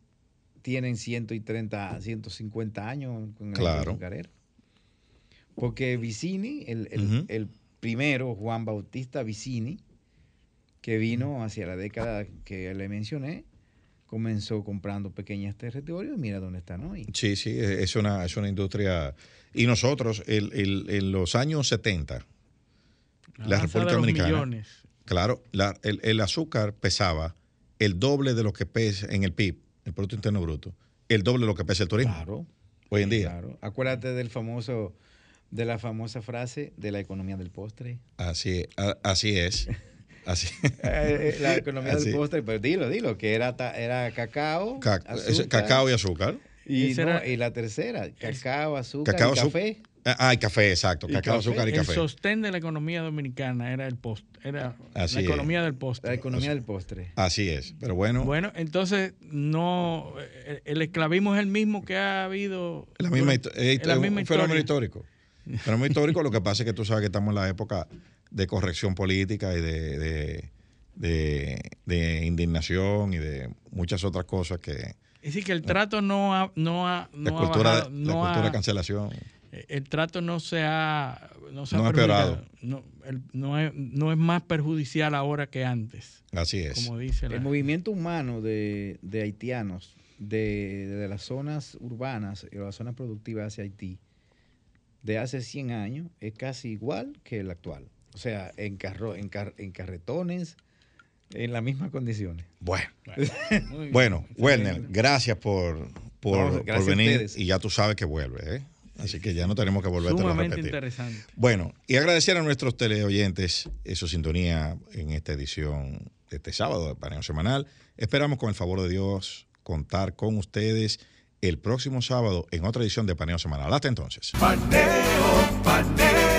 tienen 130, 150 años con el Claro. azucarero. Porque Vicini, el, el- el primero, Juan Bautista Vicini, que vino hacia la década que le mencioné, comenzó comprando pequeños territorios y mira dónde están hoy. Sí, sí, es una, es una industria. Y nosotros, el- el- en los años 70, la República los Dominicana, millones. Claro, la- el, el azúcar pesaba el doble de lo que pesa en el PIB, el Producto Interno Bruto, el doble de lo que pesa el turismo. Claro. Hoy en día. Claro. Acuérdate del famoso, de la famosa frase de la economía del postre. Así, a- así es. Así. Eh, eh, la economía Así. del postre, pero dilo, dilo, que era, ta- era cacao, Ca- es- azúcar, cacao y azúcar. y, Ese no, era- y la tercera, cacao, azúcar, Cacao, y café. Ah, ah, y café, exacto. Cacao, café. azúcar y El café. sostén de la economía dominicana era el post, era Así la es. economía del postre. La economía del postre. Así es. Pero bueno, Bueno, entonces no el, el esclavismo es el mismo que ha habido la misma, eh, es la misma un fenómeno historia. histórico. Fenómeno histórico, lo que pasa es que tú sabes que estamos en la época de corrección política y de, de, de- de indignación y de muchas otras cosas que Es decir, que el trato no ha, no ha, la no ha bajado, la no cultura ha- de cancelación. El trato no se ha, no se ha No ha perjudicado. empeorado. No, el- no es, no es más perjudicial ahora que antes. Así es. Como dice la- El movimiento humano de, de haitianos de, de las zonas urbanas y las zonas productivas hacia Haití de hace 100 años es casi igual que el actual. O sea, en, carro, en, car- en carretones, en las mismas condiciones. Bueno. Bueno, Werner, gracias por, por, No, por gracias a venir y ya tú sabes que vuelve, ¿eh? Así que ya no tenemos que volver a Sumamente repetir. interesante. Bueno, y agradecer a nuestros teleoyentes su sintonía en esta edición de este sábado de Paneo Semanal. Esperamos con el favor de Dios contar con ustedes el próximo sábado en otra edición de Paneo Semanal. Hasta entonces. Paneo, paneo.